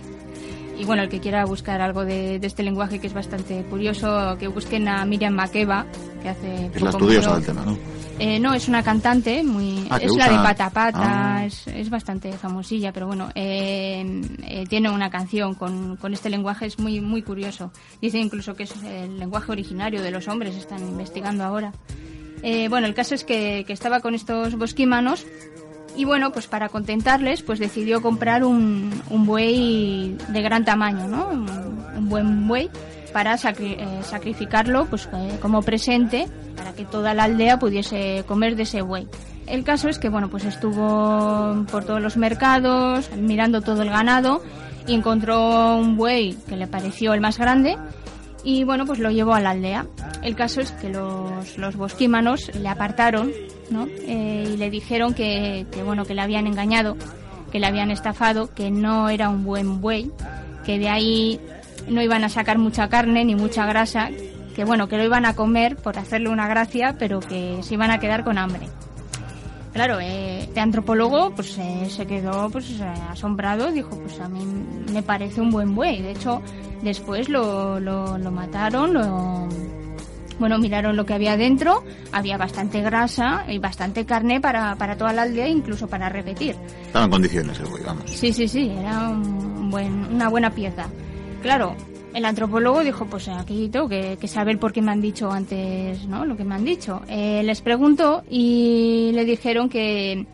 Y bueno, el que quiera buscar algo de, de este lenguaje que es bastante curioso, que busquen a Miriam Makeba, que hace... Es la estudiosa del tema, ¿no? Eh, no, es una cantante, muy, Ah, es la de Pata Pata, Ah. es, es bastante famosilla, pero bueno, eh, eh, tiene una canción con, con este lenguaje, es muy, muy curioso. Dice incluso que es el lenguaje originario de los hombres, están investigando ahora. Eh, bueno, el caso es que, que estaba con estos bosquímanos y bueno, pues para contentarles, pues decidió comprar un, un buey de gran tamaño, ¿no? Un, buen buey para sacri- eh, sacrificarlo pues eh, como presente para que toda la aldea pudiese comer de ese buey. El caso es que bueno, pues estuvo por todos los mercados, mirando todo el ganado y encontró un buey que le pareció el más grande y bueno, pues lo llevó a la aldea. El caso es que los, los bosquímanos le apartaron, ¿no? Eh, y le dijeron que, que, bueno, que le habían engañado, que le habían estafado, que no era un buen buey, que de ahí no iban a sacar mucha carne ni mucha grasa, que bueno, que lo iban a comer por hacerle una gracia, pero que se iban a quedar con hambre. Claro, eh, este antropólogo pues eh, se quedó pues eh, asombrado, dijo pues a mí me parece un buen buey. De hecho, después lo, lo, lo mataron, lo, bueno, miraron lo que había dentro, había bastante grasa y bastante carne para, para toda la aldea, incluso para repetir. Estaba en condiciones el güey, vamos. Sí, sí, sí, era un buen, una buena pieza. Claro, el antropólogo dijo, pues aquí tengo que, que saber por qué me han dicho antes, ¿no? Lo que me han dicho. Eh, les preguntó y le dijeron que,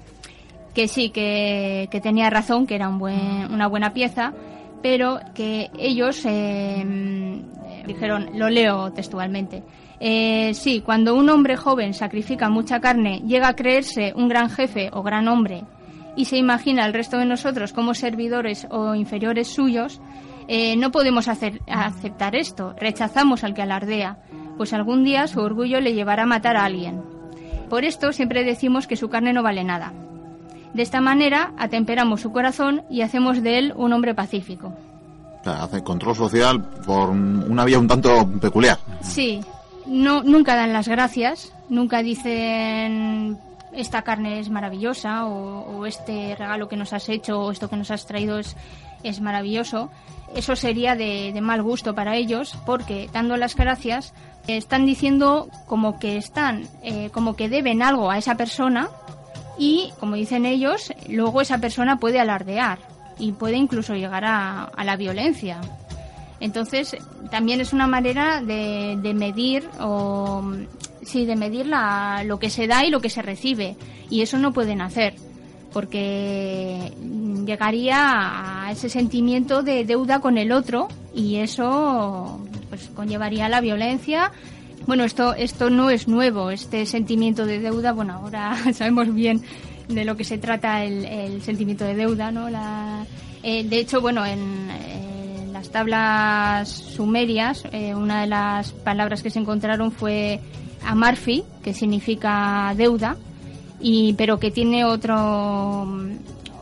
que sí, que, que tenía razón, que era un buen, una buena pieza, pero que ellos eh, dijeron, lo leo textualmente. Eh, sí, cuando un hombre joven sacrifica mucha carne, llega a creerse un gran jefe o gran hombre y se imagina al resto de nosotros como servidores o inferiores suyos, eh, no podemos hacer- aceptar esto. Rechazamos al que alardea, pues algún día su orgullo le llevará a matar a alguien. Por esto siempre decimos que su carne no vale nada. De esta manera atemperamos su corazón y hacemos de él un hombre pacífico. Hace control social por un- una vía un tanto peculiar. Sí, no, nunca dan las gracias, nunca dicen esta carne es maravillosa o, este regalo que nos has hecho o esto que nos has traído es, es maravilloso. Eso sería de, de mal gusto para ellos porque dando las gracias eh, están diciendo como que están, eh, como que deben algo a esa persona y como dicen ellos, luego esa persona puede alardear y puede incluso llegar a, a la violencia. Entonces, también es una manera de, de medir o sí, de medir la, lo que se da y lo que se recibe. Y eso no pueden hacer, porque llegaría a ese sentimiento de deuda con el otro y eso pues conllevaría la violencia. Bueno, esto esto no es nuevo, este sentimiento de deuda, bueno, ahora [laughs] sabemos bien de lo que se trata el, el sentimiento de deuda, ¿no? La, eh, de hecho, bueno, en, en las tablas sumerias, eh, una de las palabras que se encontraron fue amarfi, que significa deuda, y pero que tiene otro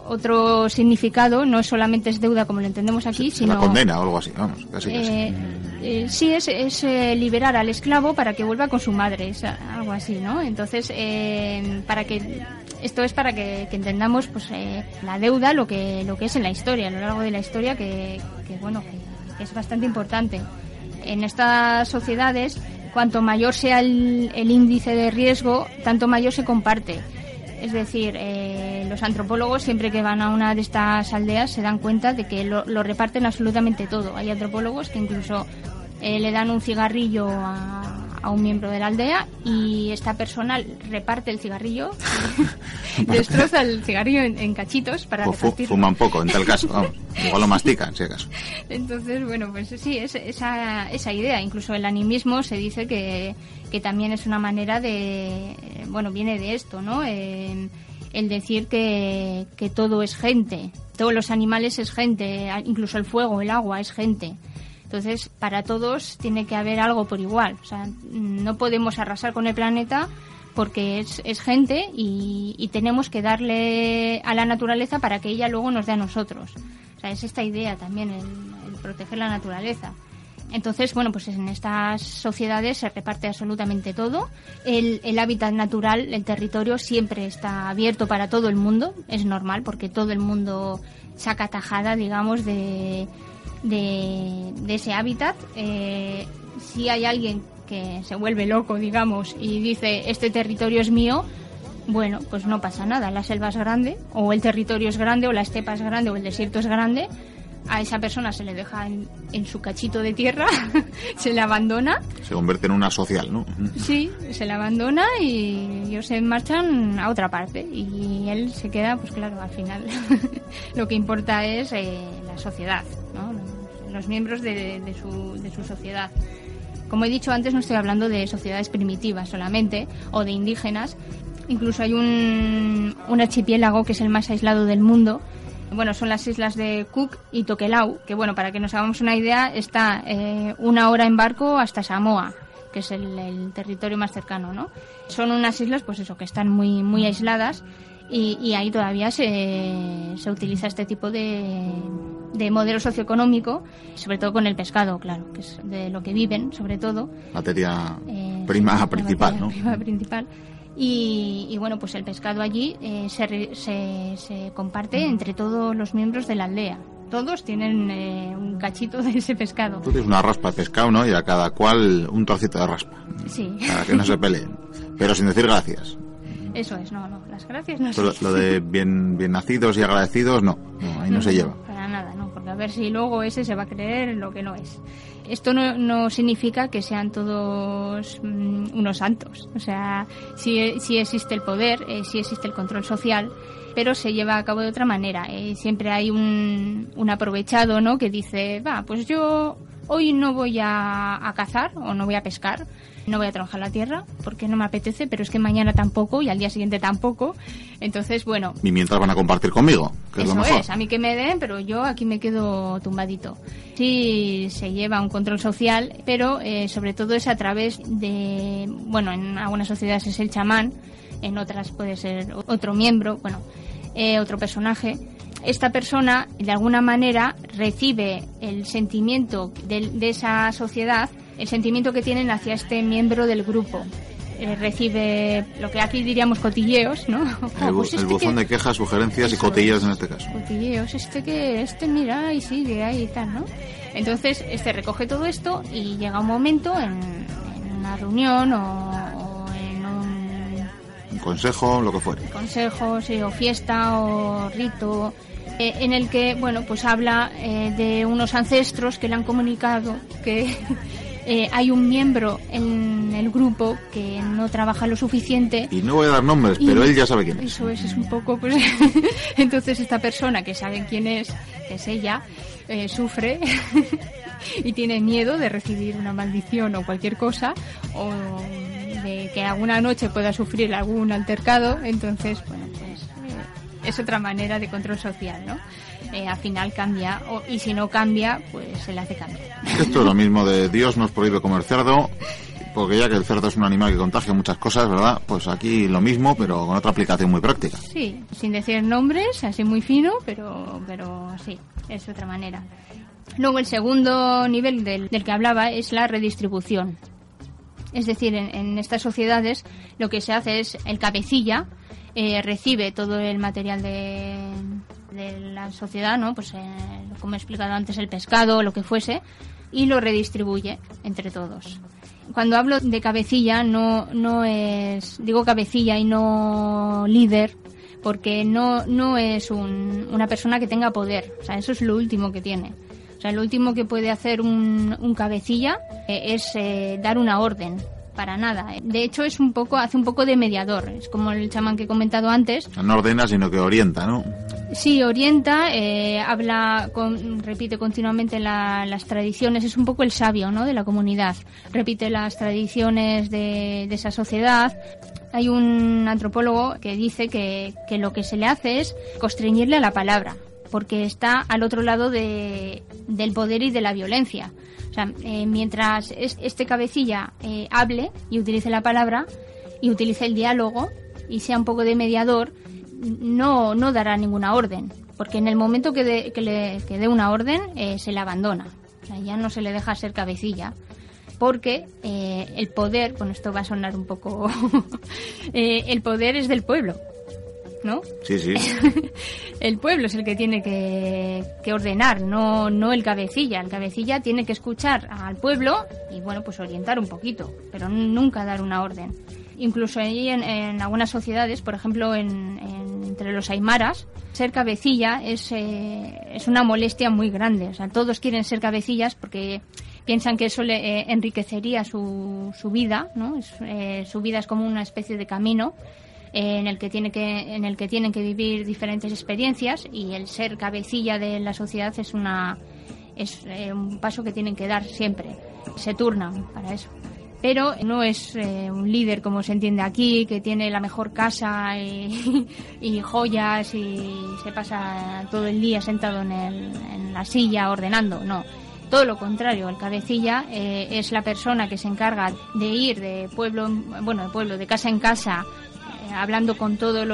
otro significado, no solamente es deuda como lo entendemos aquí, Se sino la condena o algo así, vamos, casi casi. eh, eh, sí, es, es eh, liberar al esclavo para que vuelva con su madre, es algo así, ¿no? Entonces, eh, para que esto es para que, entendamos, pues, eh, la deuda, lo que lo que es en la historia, a lo largo de la historia, que, que, bueno, que es bastante importante. En estas sociedades, cuanto mayor sea el, el índice de riesgo, tanto mayor se comparte. Es decir, eh, los antropólogos siempre que van a una de estas aldeas se dan cuenta de que lo, lo reparten absolutamente todo. Hay antropólogos que incluso eh, le dan un cigarrillo a, a un miembro de la aldea y esta persona reparte el cigarrillo, [laughs] [laughs] destroza el cigarrillo en, en cachitos para fu- repartirlo. fuman poco, en tal caso, [laughs] vamos. Igual lo mastican, si acaso. Entonces, bueno, pues sí, es esa, esa idea. Incluso el animismo se dice que, que también es una manera de, bueno, viene de esto, ¿no? Eh, el decir que, que todo es gente, todos los animales es gente, incluso el fuego, el agua es gente. Entonces, para todos tiene que haber algo por igual. O sea, no podemos arrasar con el planeta porque es, es gente y, tenemos que darle a la naturaleza para que ella luego nos dé a nosotros. O sea, es esta idea también, el proteger la naturaleza. Entonces, bueno, pues en estas sociedades se reparte absolutamente todo. El, hábitat natural, el territorio, siempre está abierto para todo el mundo. Es normal porque todo el mundo saca tajada, digamos, de ese hábitat. Eh, si hay alguien que se vuelve loco, digamos, y dice, este territorio es mío, bueno, pues no pasa nada. La selva es grande, o el territorio es grande, o la estepa es grande, o el desierto es grande. A esa persona se le deja en, en su cachito de tierra, [laughs] se le abandona, Se convierte en una social, ¿no? sí, se le abandona y ellos se marchan a otra parte. Y él se queda, pues claro, al final [laughs] lo que importa es eh, la sociedad, ¿no? los, los miembros de, de su, de su sociedad. Como he dicho antes, no estoy hablando de sociedades primitivas solamente o de indígenas. Incluso hay un, un archipiélago que es el más aislado del mundo. Bueno, son las islas de Cook y Tokelau, que bueno, para que nos hagamos una idea, está eh, una hora en barco hasta Samoa, que es el, el territorio más cercano, ¿no? Son unas islas, pues eso, que están muy, muy aisladas y, y ahí todavía se, se utiliza este tipo de, de modelo socioeconómico, sobre todo con el pescado, claro, que es de lo que viven, sobre todo. Materia Eh, prima sí, principal, ¿no? prima principal. Y, y, bueno, pues el pescado allí eh, se, se, se comparte entre todos los miembros de la aldea. Todos tienen eh, un cachito de ese pescado. Tú tienes una raspa de pescado, ¿no? Y a cada cual un trocito de raspa. Sí, Para que no se peleen. Pero sin decir gracias. eso es, no, no, las gracias no Pero se- lo de bien, bien nacidos y agradecidos, no. No, ahí no se lleva. Para nada, no, porque a ver si luego ese se va a creer lo que no es. Esto no, no significa que sean todos mm, unos santos. O sea, sí, sí existe el poder, eh, sí existe el control social, pero se lleva a cabo de otra manera. Eh, siempre hay un, un aprovechado, ¿no? Que dice, va, pues yo hoy no voy a, a cazar o no voy a pescar, no voy a trabajar la tierra porque no me apetece, pero es que mañana tampoco y al día siguiente tampoco. Entonces, bueno, Y mientras van a compartir conmigo, que es eso lo mejor. es, a mí que me den, pero yo aquí me quedo tumbadito. Sí se lleva un control social, pero eh, sobre todo es a través de, bueno, en algunas sociedades es el chamán, en otras puede ser otro miembro, bueno, eh, otro personaje. Esta persona, de alguna manera, recibe el sentimiento de, de esa sociedad, el sentimiento que tienen hacia este miembro del grupo. Eh, recibe lo que aquí diríamos cotilleos, ¿no? El, [laughs] Oh, bu- pues el este buzón que- de quejas, sugerencias y Eso es. en este caso. cotilleos, este que, este mira y sigue ahí y tal, ¿no? Entonces, este recoge todo esto y llega un momento en, en una reunión o, o en un Un consejo, lo que fuere. consejo, sí, o fiesta o rito, eh, en el que, bueno, pues habla eh, de unos ancestros que le han comunicado que eh, hay un miembro en el grupo que no trabaja lo suficiente Y no voy a dar nombres, pero él ya sabe quién es. Eso es, es un poco, pues. [laughs] entonces, esta persona que sabe quién es, que es ella, eh, sufre [laughs] y tiene miedo de recibir una maldición o cualquier cosa, o de que alguna noche pueda sufrir algún altercado. Entonces, bueno, pues. eh, es otra manera de control social, ¿no? Eh, al final cambia, o- y si no cambia, pues se le hace cambiar. Esto es lo mismo de [laughs] Dios nos prohíbe comer cerdo, porque ya que el cerdo es un animal que contagia muchas cosas, ¿verdad? Pues aquí lo mismo, pero con otra aplicación muy práctica. Sí, sin decir nombres, así muy fino, pero, pero sí, es otra manera. Luego el segundo nivel del, del que hablaba es la redistribución. Es decir, en, en estas sociedades lo que se hace es el cabecilla eh, recibe todo el material de, de la sociedad, ¿no? Pues eh, como he explicado antes, el pescado, lo que fuese, y lo redistribuye entre todos. Cuando hablo de cabecilla no, no es, digo cabecilla y no líder, porque no, no es un- una persona que tenga poder. O sea, eso es lo último que tiene. O sea, lo último que puede hacer un, un cabecilla eh, es eh, dar una orden. Para nada. De hecho, es un poco, hace un poco de mediador. Es como el chamán que he comentado antes. No ordena, sino que orienta, ¿no? Sí, orienta, eh, habla, con- repite continuamente la- las tradiciones, es un poco el sabio ¿no? de la comunidad. Repite las tradiciones de, esa sociedad. Hay un antropólogo que dice que, que lo que se le hace es constreñirle a la palabra, porque está al otro lado de- del poder y de la violencia. O sea, eh, mientras es- este cabecilla eh, hable y utilice la palabra y utilice el diálogo y sea un poco de mediador, no, no dará ninguna orden, porque en el momento que, dé- que le que dé una orden eh, se le abandona, o sea, ya no se le deja ser cabecilla, porque eh, el poder, bueno, esto va a sonar un poco, [laughs] eh, el poder es del pueblo, ¿no? Sí, sí. [laughs] el pueblo es el que tiene que, que ordenar, no, no el cabecilla. El cabecilla tiene que escuchar al pueblo y, bueno, pues orientar un poquito, pero nunca dar una orden. Incluso en, en algunas sociedades, por ejemplo, en, en- entre los aymaras, ser cabecilla es, eh, es una molestia muy grande. O sea, todos quieren ser cabecillas porque piensan que eso le eh, enriquecería su, su vida, ¿no? Eh, su vida es como una especie de camino en el que tiene que en el que tienen que vivir diferentes experiencias y el ser cabecilla de la sociedad es una es un paso que tienen que dar siempre se turnan para eso pero no es eh, un líder como se entiende aquí que tiene la mejor casa y, [laughs] joyas y se pasa todo el día sentado en, la silla ordenando no todo lo contrario, el cabecilla eh, es la persona que se encarga de ir de pueblo, en- bueno, de pueblo, de casa en casa, eh, hablando con todos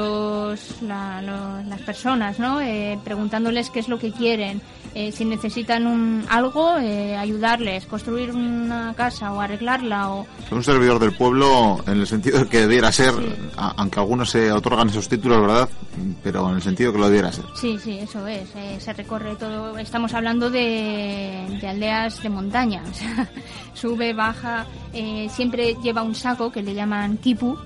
la- las personas, ¿no? Preguntándoles qué es lo que quieren, eh, si necesitan un, algo, eh, ayudarles, construir una casa o arreglarla o Un servidor del pueblo en el sentido de que debiera ser, a- aunque algunos se otorgan esos títulos, ¿verdad? Pero en el sentido que lo debiera ser. Sí, sí, eso es. eh, se recorre todo. Estamos hablando de, de aldeas de montaña. [laughs] o sea, sube, baja. siempre lleva un saco que le llaman kipu,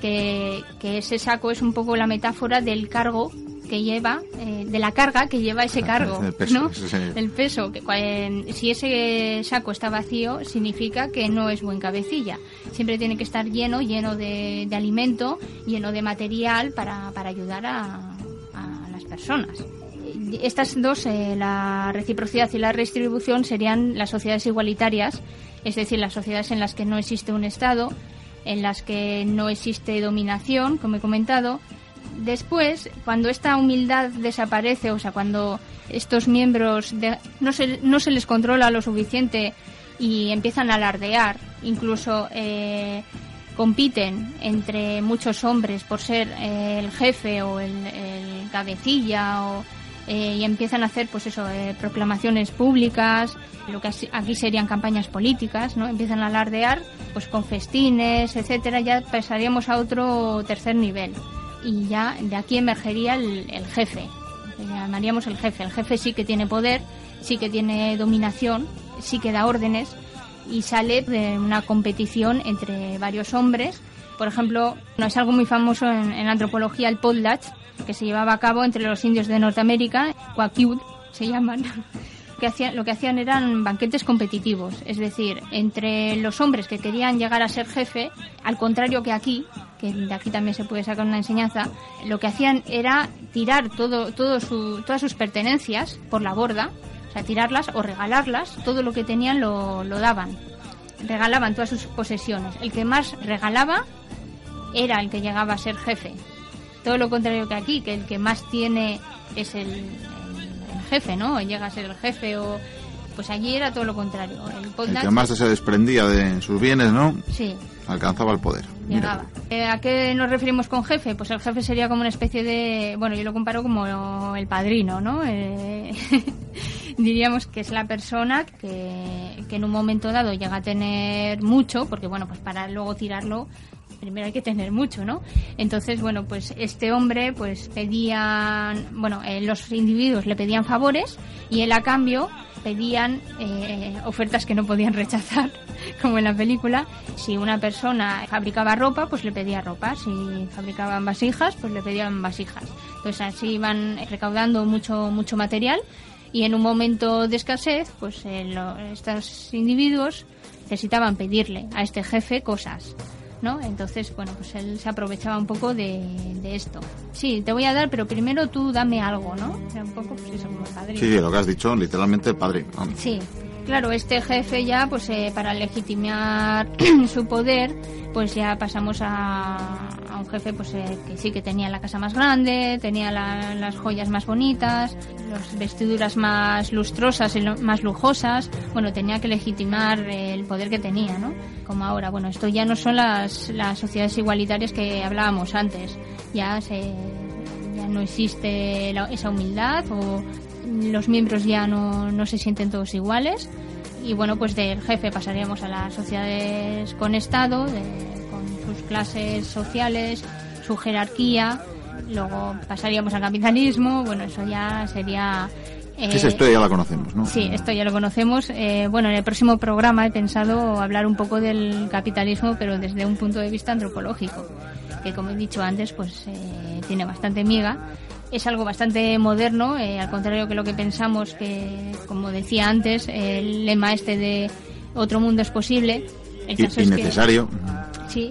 que, que ese saco es un poco la metáfora del cargo que lleva, eh, de la carga que lleva ese cargo, El peso, ¿no? el- peso. Que, si ese saco está vacío, significa que no es buen cabecilla. Siempre tiene que estar lleno, lleno de, de alimento, lleno de material para, para ayudar a, a las personas. Estas dos, eh, la reciprocidad y la redistribución, serían las sociedades igualitarias, es decir, las sociedades en las que no existe un Estado, en las que no existe dominación, como he comentado. Después, cuando esta humildad desaparece, o sea, cuando estos miembros de- no, se, no se les controla lo suficiente y empiezan a alardear, incluso eh, compiten entre muchos hombres por ser eh, el jefe o el, cabecilla o, eh, y empiezan a hacer pues eso eh, proclamaciones públicas lo que aquí serían campañas políticas no empiezan a alardear pues con festines etcétera ya pasaríamos a otro tercer nivel y ya de aquí emergería el, el jefe que llamaríamos el jefe el jefe sí que tiene poder sí que tiene dominación sí que da órdenes y sale de una competición entre varios hombres. Por ejemplo, no es algo muy famoso en, en antropología el potlatch, que se llevaba a cabo entre los indios de Norteamérica, Quakiut se llaman. [laughs] Que hacían, lo que hacían eran banquetes competitivos, es decir, entre los hombres que querían llegar a ser jefe, al contrario que aquí, que de aquí también se puede sacar una enseñanza, lo que hacían era tirar todo, todo su, todas sus pertenencias por la borda, o sea, tirarlas o regalarlas, todo lo que tenían lo, lo daban. Regalaban todas sus posesiones. El que más regalaba era el que llegaba a ser jefe. Todo lo contrario que aquí, que el que más tiene es el, el- el jefe, ¿no? Llega a ser el jefe o... Pues allí era todo lo contrario. El, El que más se desprendía de sus bienes, ¿no? Sí, Alcanzaba el poder. Llegaba. Eh, ¿A qué nos referimos con jefe? Pues el jefe sería como una especie de, bueno, yo lo comparo como el padrino, ¿no? Eh, [laughs] diríamos que es la persona que, que en un momento dado llega a tener mucho, porque bueno, pues para luego tirarlo primero hay que tener mucho, ¿no? Entonces, bueno, pues este hombre pues pedían, bueno, eh, los individuos le pedían favores y él a cambio pedían eh, ofertas que no podían [laughs] rechazar, como en la película. Si una persona fabricaba ropa, pues le pedía ropa. Si fabricaban vasijas, pues le pedían vasijas. Entonces así iban recaudando mucho, mucho material y en un momento de escasez, pues eh, estos individuos necesitaban pedirle a este jefe cosas. ¿No? Entonces, bueno, pues él se aprovechaba un poco de, de esto. Sí, te voy a dar, pero primero tú dame algo, ¿no? Era un poco, pues eso, como padrino. Sí, sí, lo que has dicho, literalmente el padre. Vamos. Sí, claro, este jefe ya, pues eh, para legitimar [clears throat] su poder, pues ya pasamos a un jefe pues eh, que sí que tenía la casa más grande, tenía la- las joyas más bonitas, las vestiduras más lustrosas y más lujosas. Bueno, tenía que legitimar el poder que tenía, ¿no? Como ahora. Bueno, esto ya no son las, las sociedades igualitarias que hablábamos antes. Ya se ya no existe la- esa humildad o los miembros ya no, no se sienten todos iguales y bueno pues del jefe pasaríamos a las sociedades con estado de- clases sociales su jerarquía luego pasaríamos al capitalismo, bueno, eso ya sería... eh, Esa historia ya la conocemos, ¿no? Sí, esto ya lo conocemos. Eh, bueno, en el próximo programa he pensado hablar un poco del capitalismo, pero desde un punto de vista antropológico, que como he dicho antes, pues eh, tiene bastante miga. Es algo bastante moderno, eh, al contrario que lo que pensamos, que como decía antes, el lema este de otro mundo es posible. El Y- caso es que- innecesario. sí,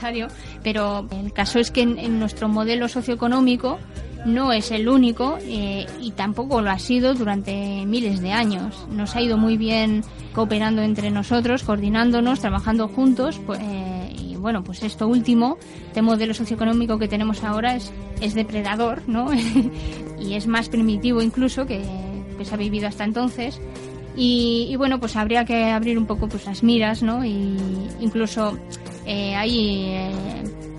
innecesario, pero el caso es que en, en nuestro modelo socioeconómico no es el único eh, y tampoco lo ha sido durante miles de años. Nos ha ido muy bien cooperando entre nosotros, coordinándonos, trabajando juntos. pues, eh, y bueno, pues esto último, este modelo socioeconómico que tenemos ahora es, es depredador, ¿no? [laughs] y es más primitivo incluso que, que se ha vivido hasta entonces. Y, y bueno, pues habría que abrir un poco pues las miras, ¿no? Y incluso eh, hay eh,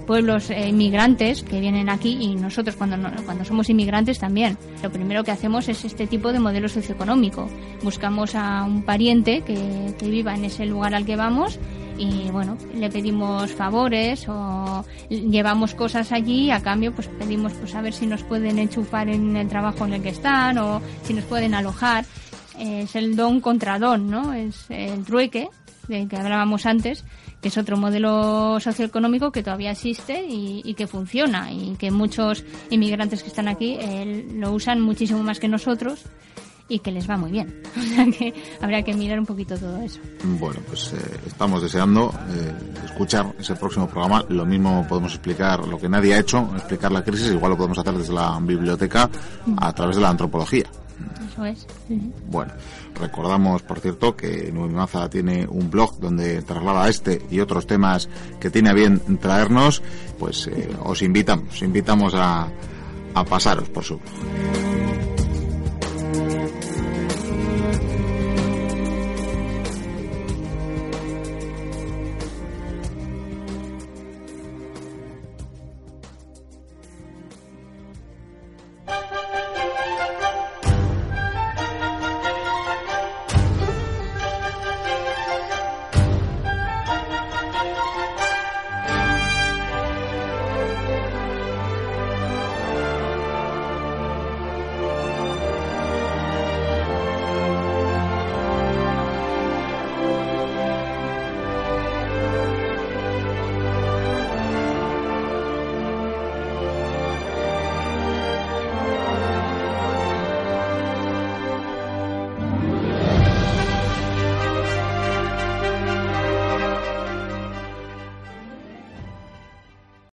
pueblos eh, inmigrantes que vienen aquí y nosotros cuando, cuando somos inmigrantes también. Lo primero que hacemos es este tipo de modelo socioeconómico. Buscamos a un pariente que, que viva en ese lugar al que vamos y bueno, le pedimos favores o llevamos cosas allí a cambio pues pedimos pues a ver si nos pueden enchufar en el trabajo en el que están o si nos pueden alojar. Es el don contra don, ¿no? Es el trueque del que hablábamos antes, que es otro modelo socioeconómico que todavía existe y, y que funciona y que muchos inmigrantes que están aquí eh, lo usan muchísimo más que nosotros y que les va muy bien. [laughs] O sea que habría que mirar un poquito todo eso. Bueno, pues eh, estamos deseando eh, escuchar ese próximo programa. Lo mismo podemos explicar lo que nadie ha hecho, explicar la crisis, igual lo podemos hacer desde la biblioteca a través de la antropología. Eso es. Bueno, Recordamos, por cierto, que Nueva Maza tiene un blog donde traslada este y otros temas que tiene a bien traernos. Pues eh, os invitamos, os invitamos a, a pasaros por su blog.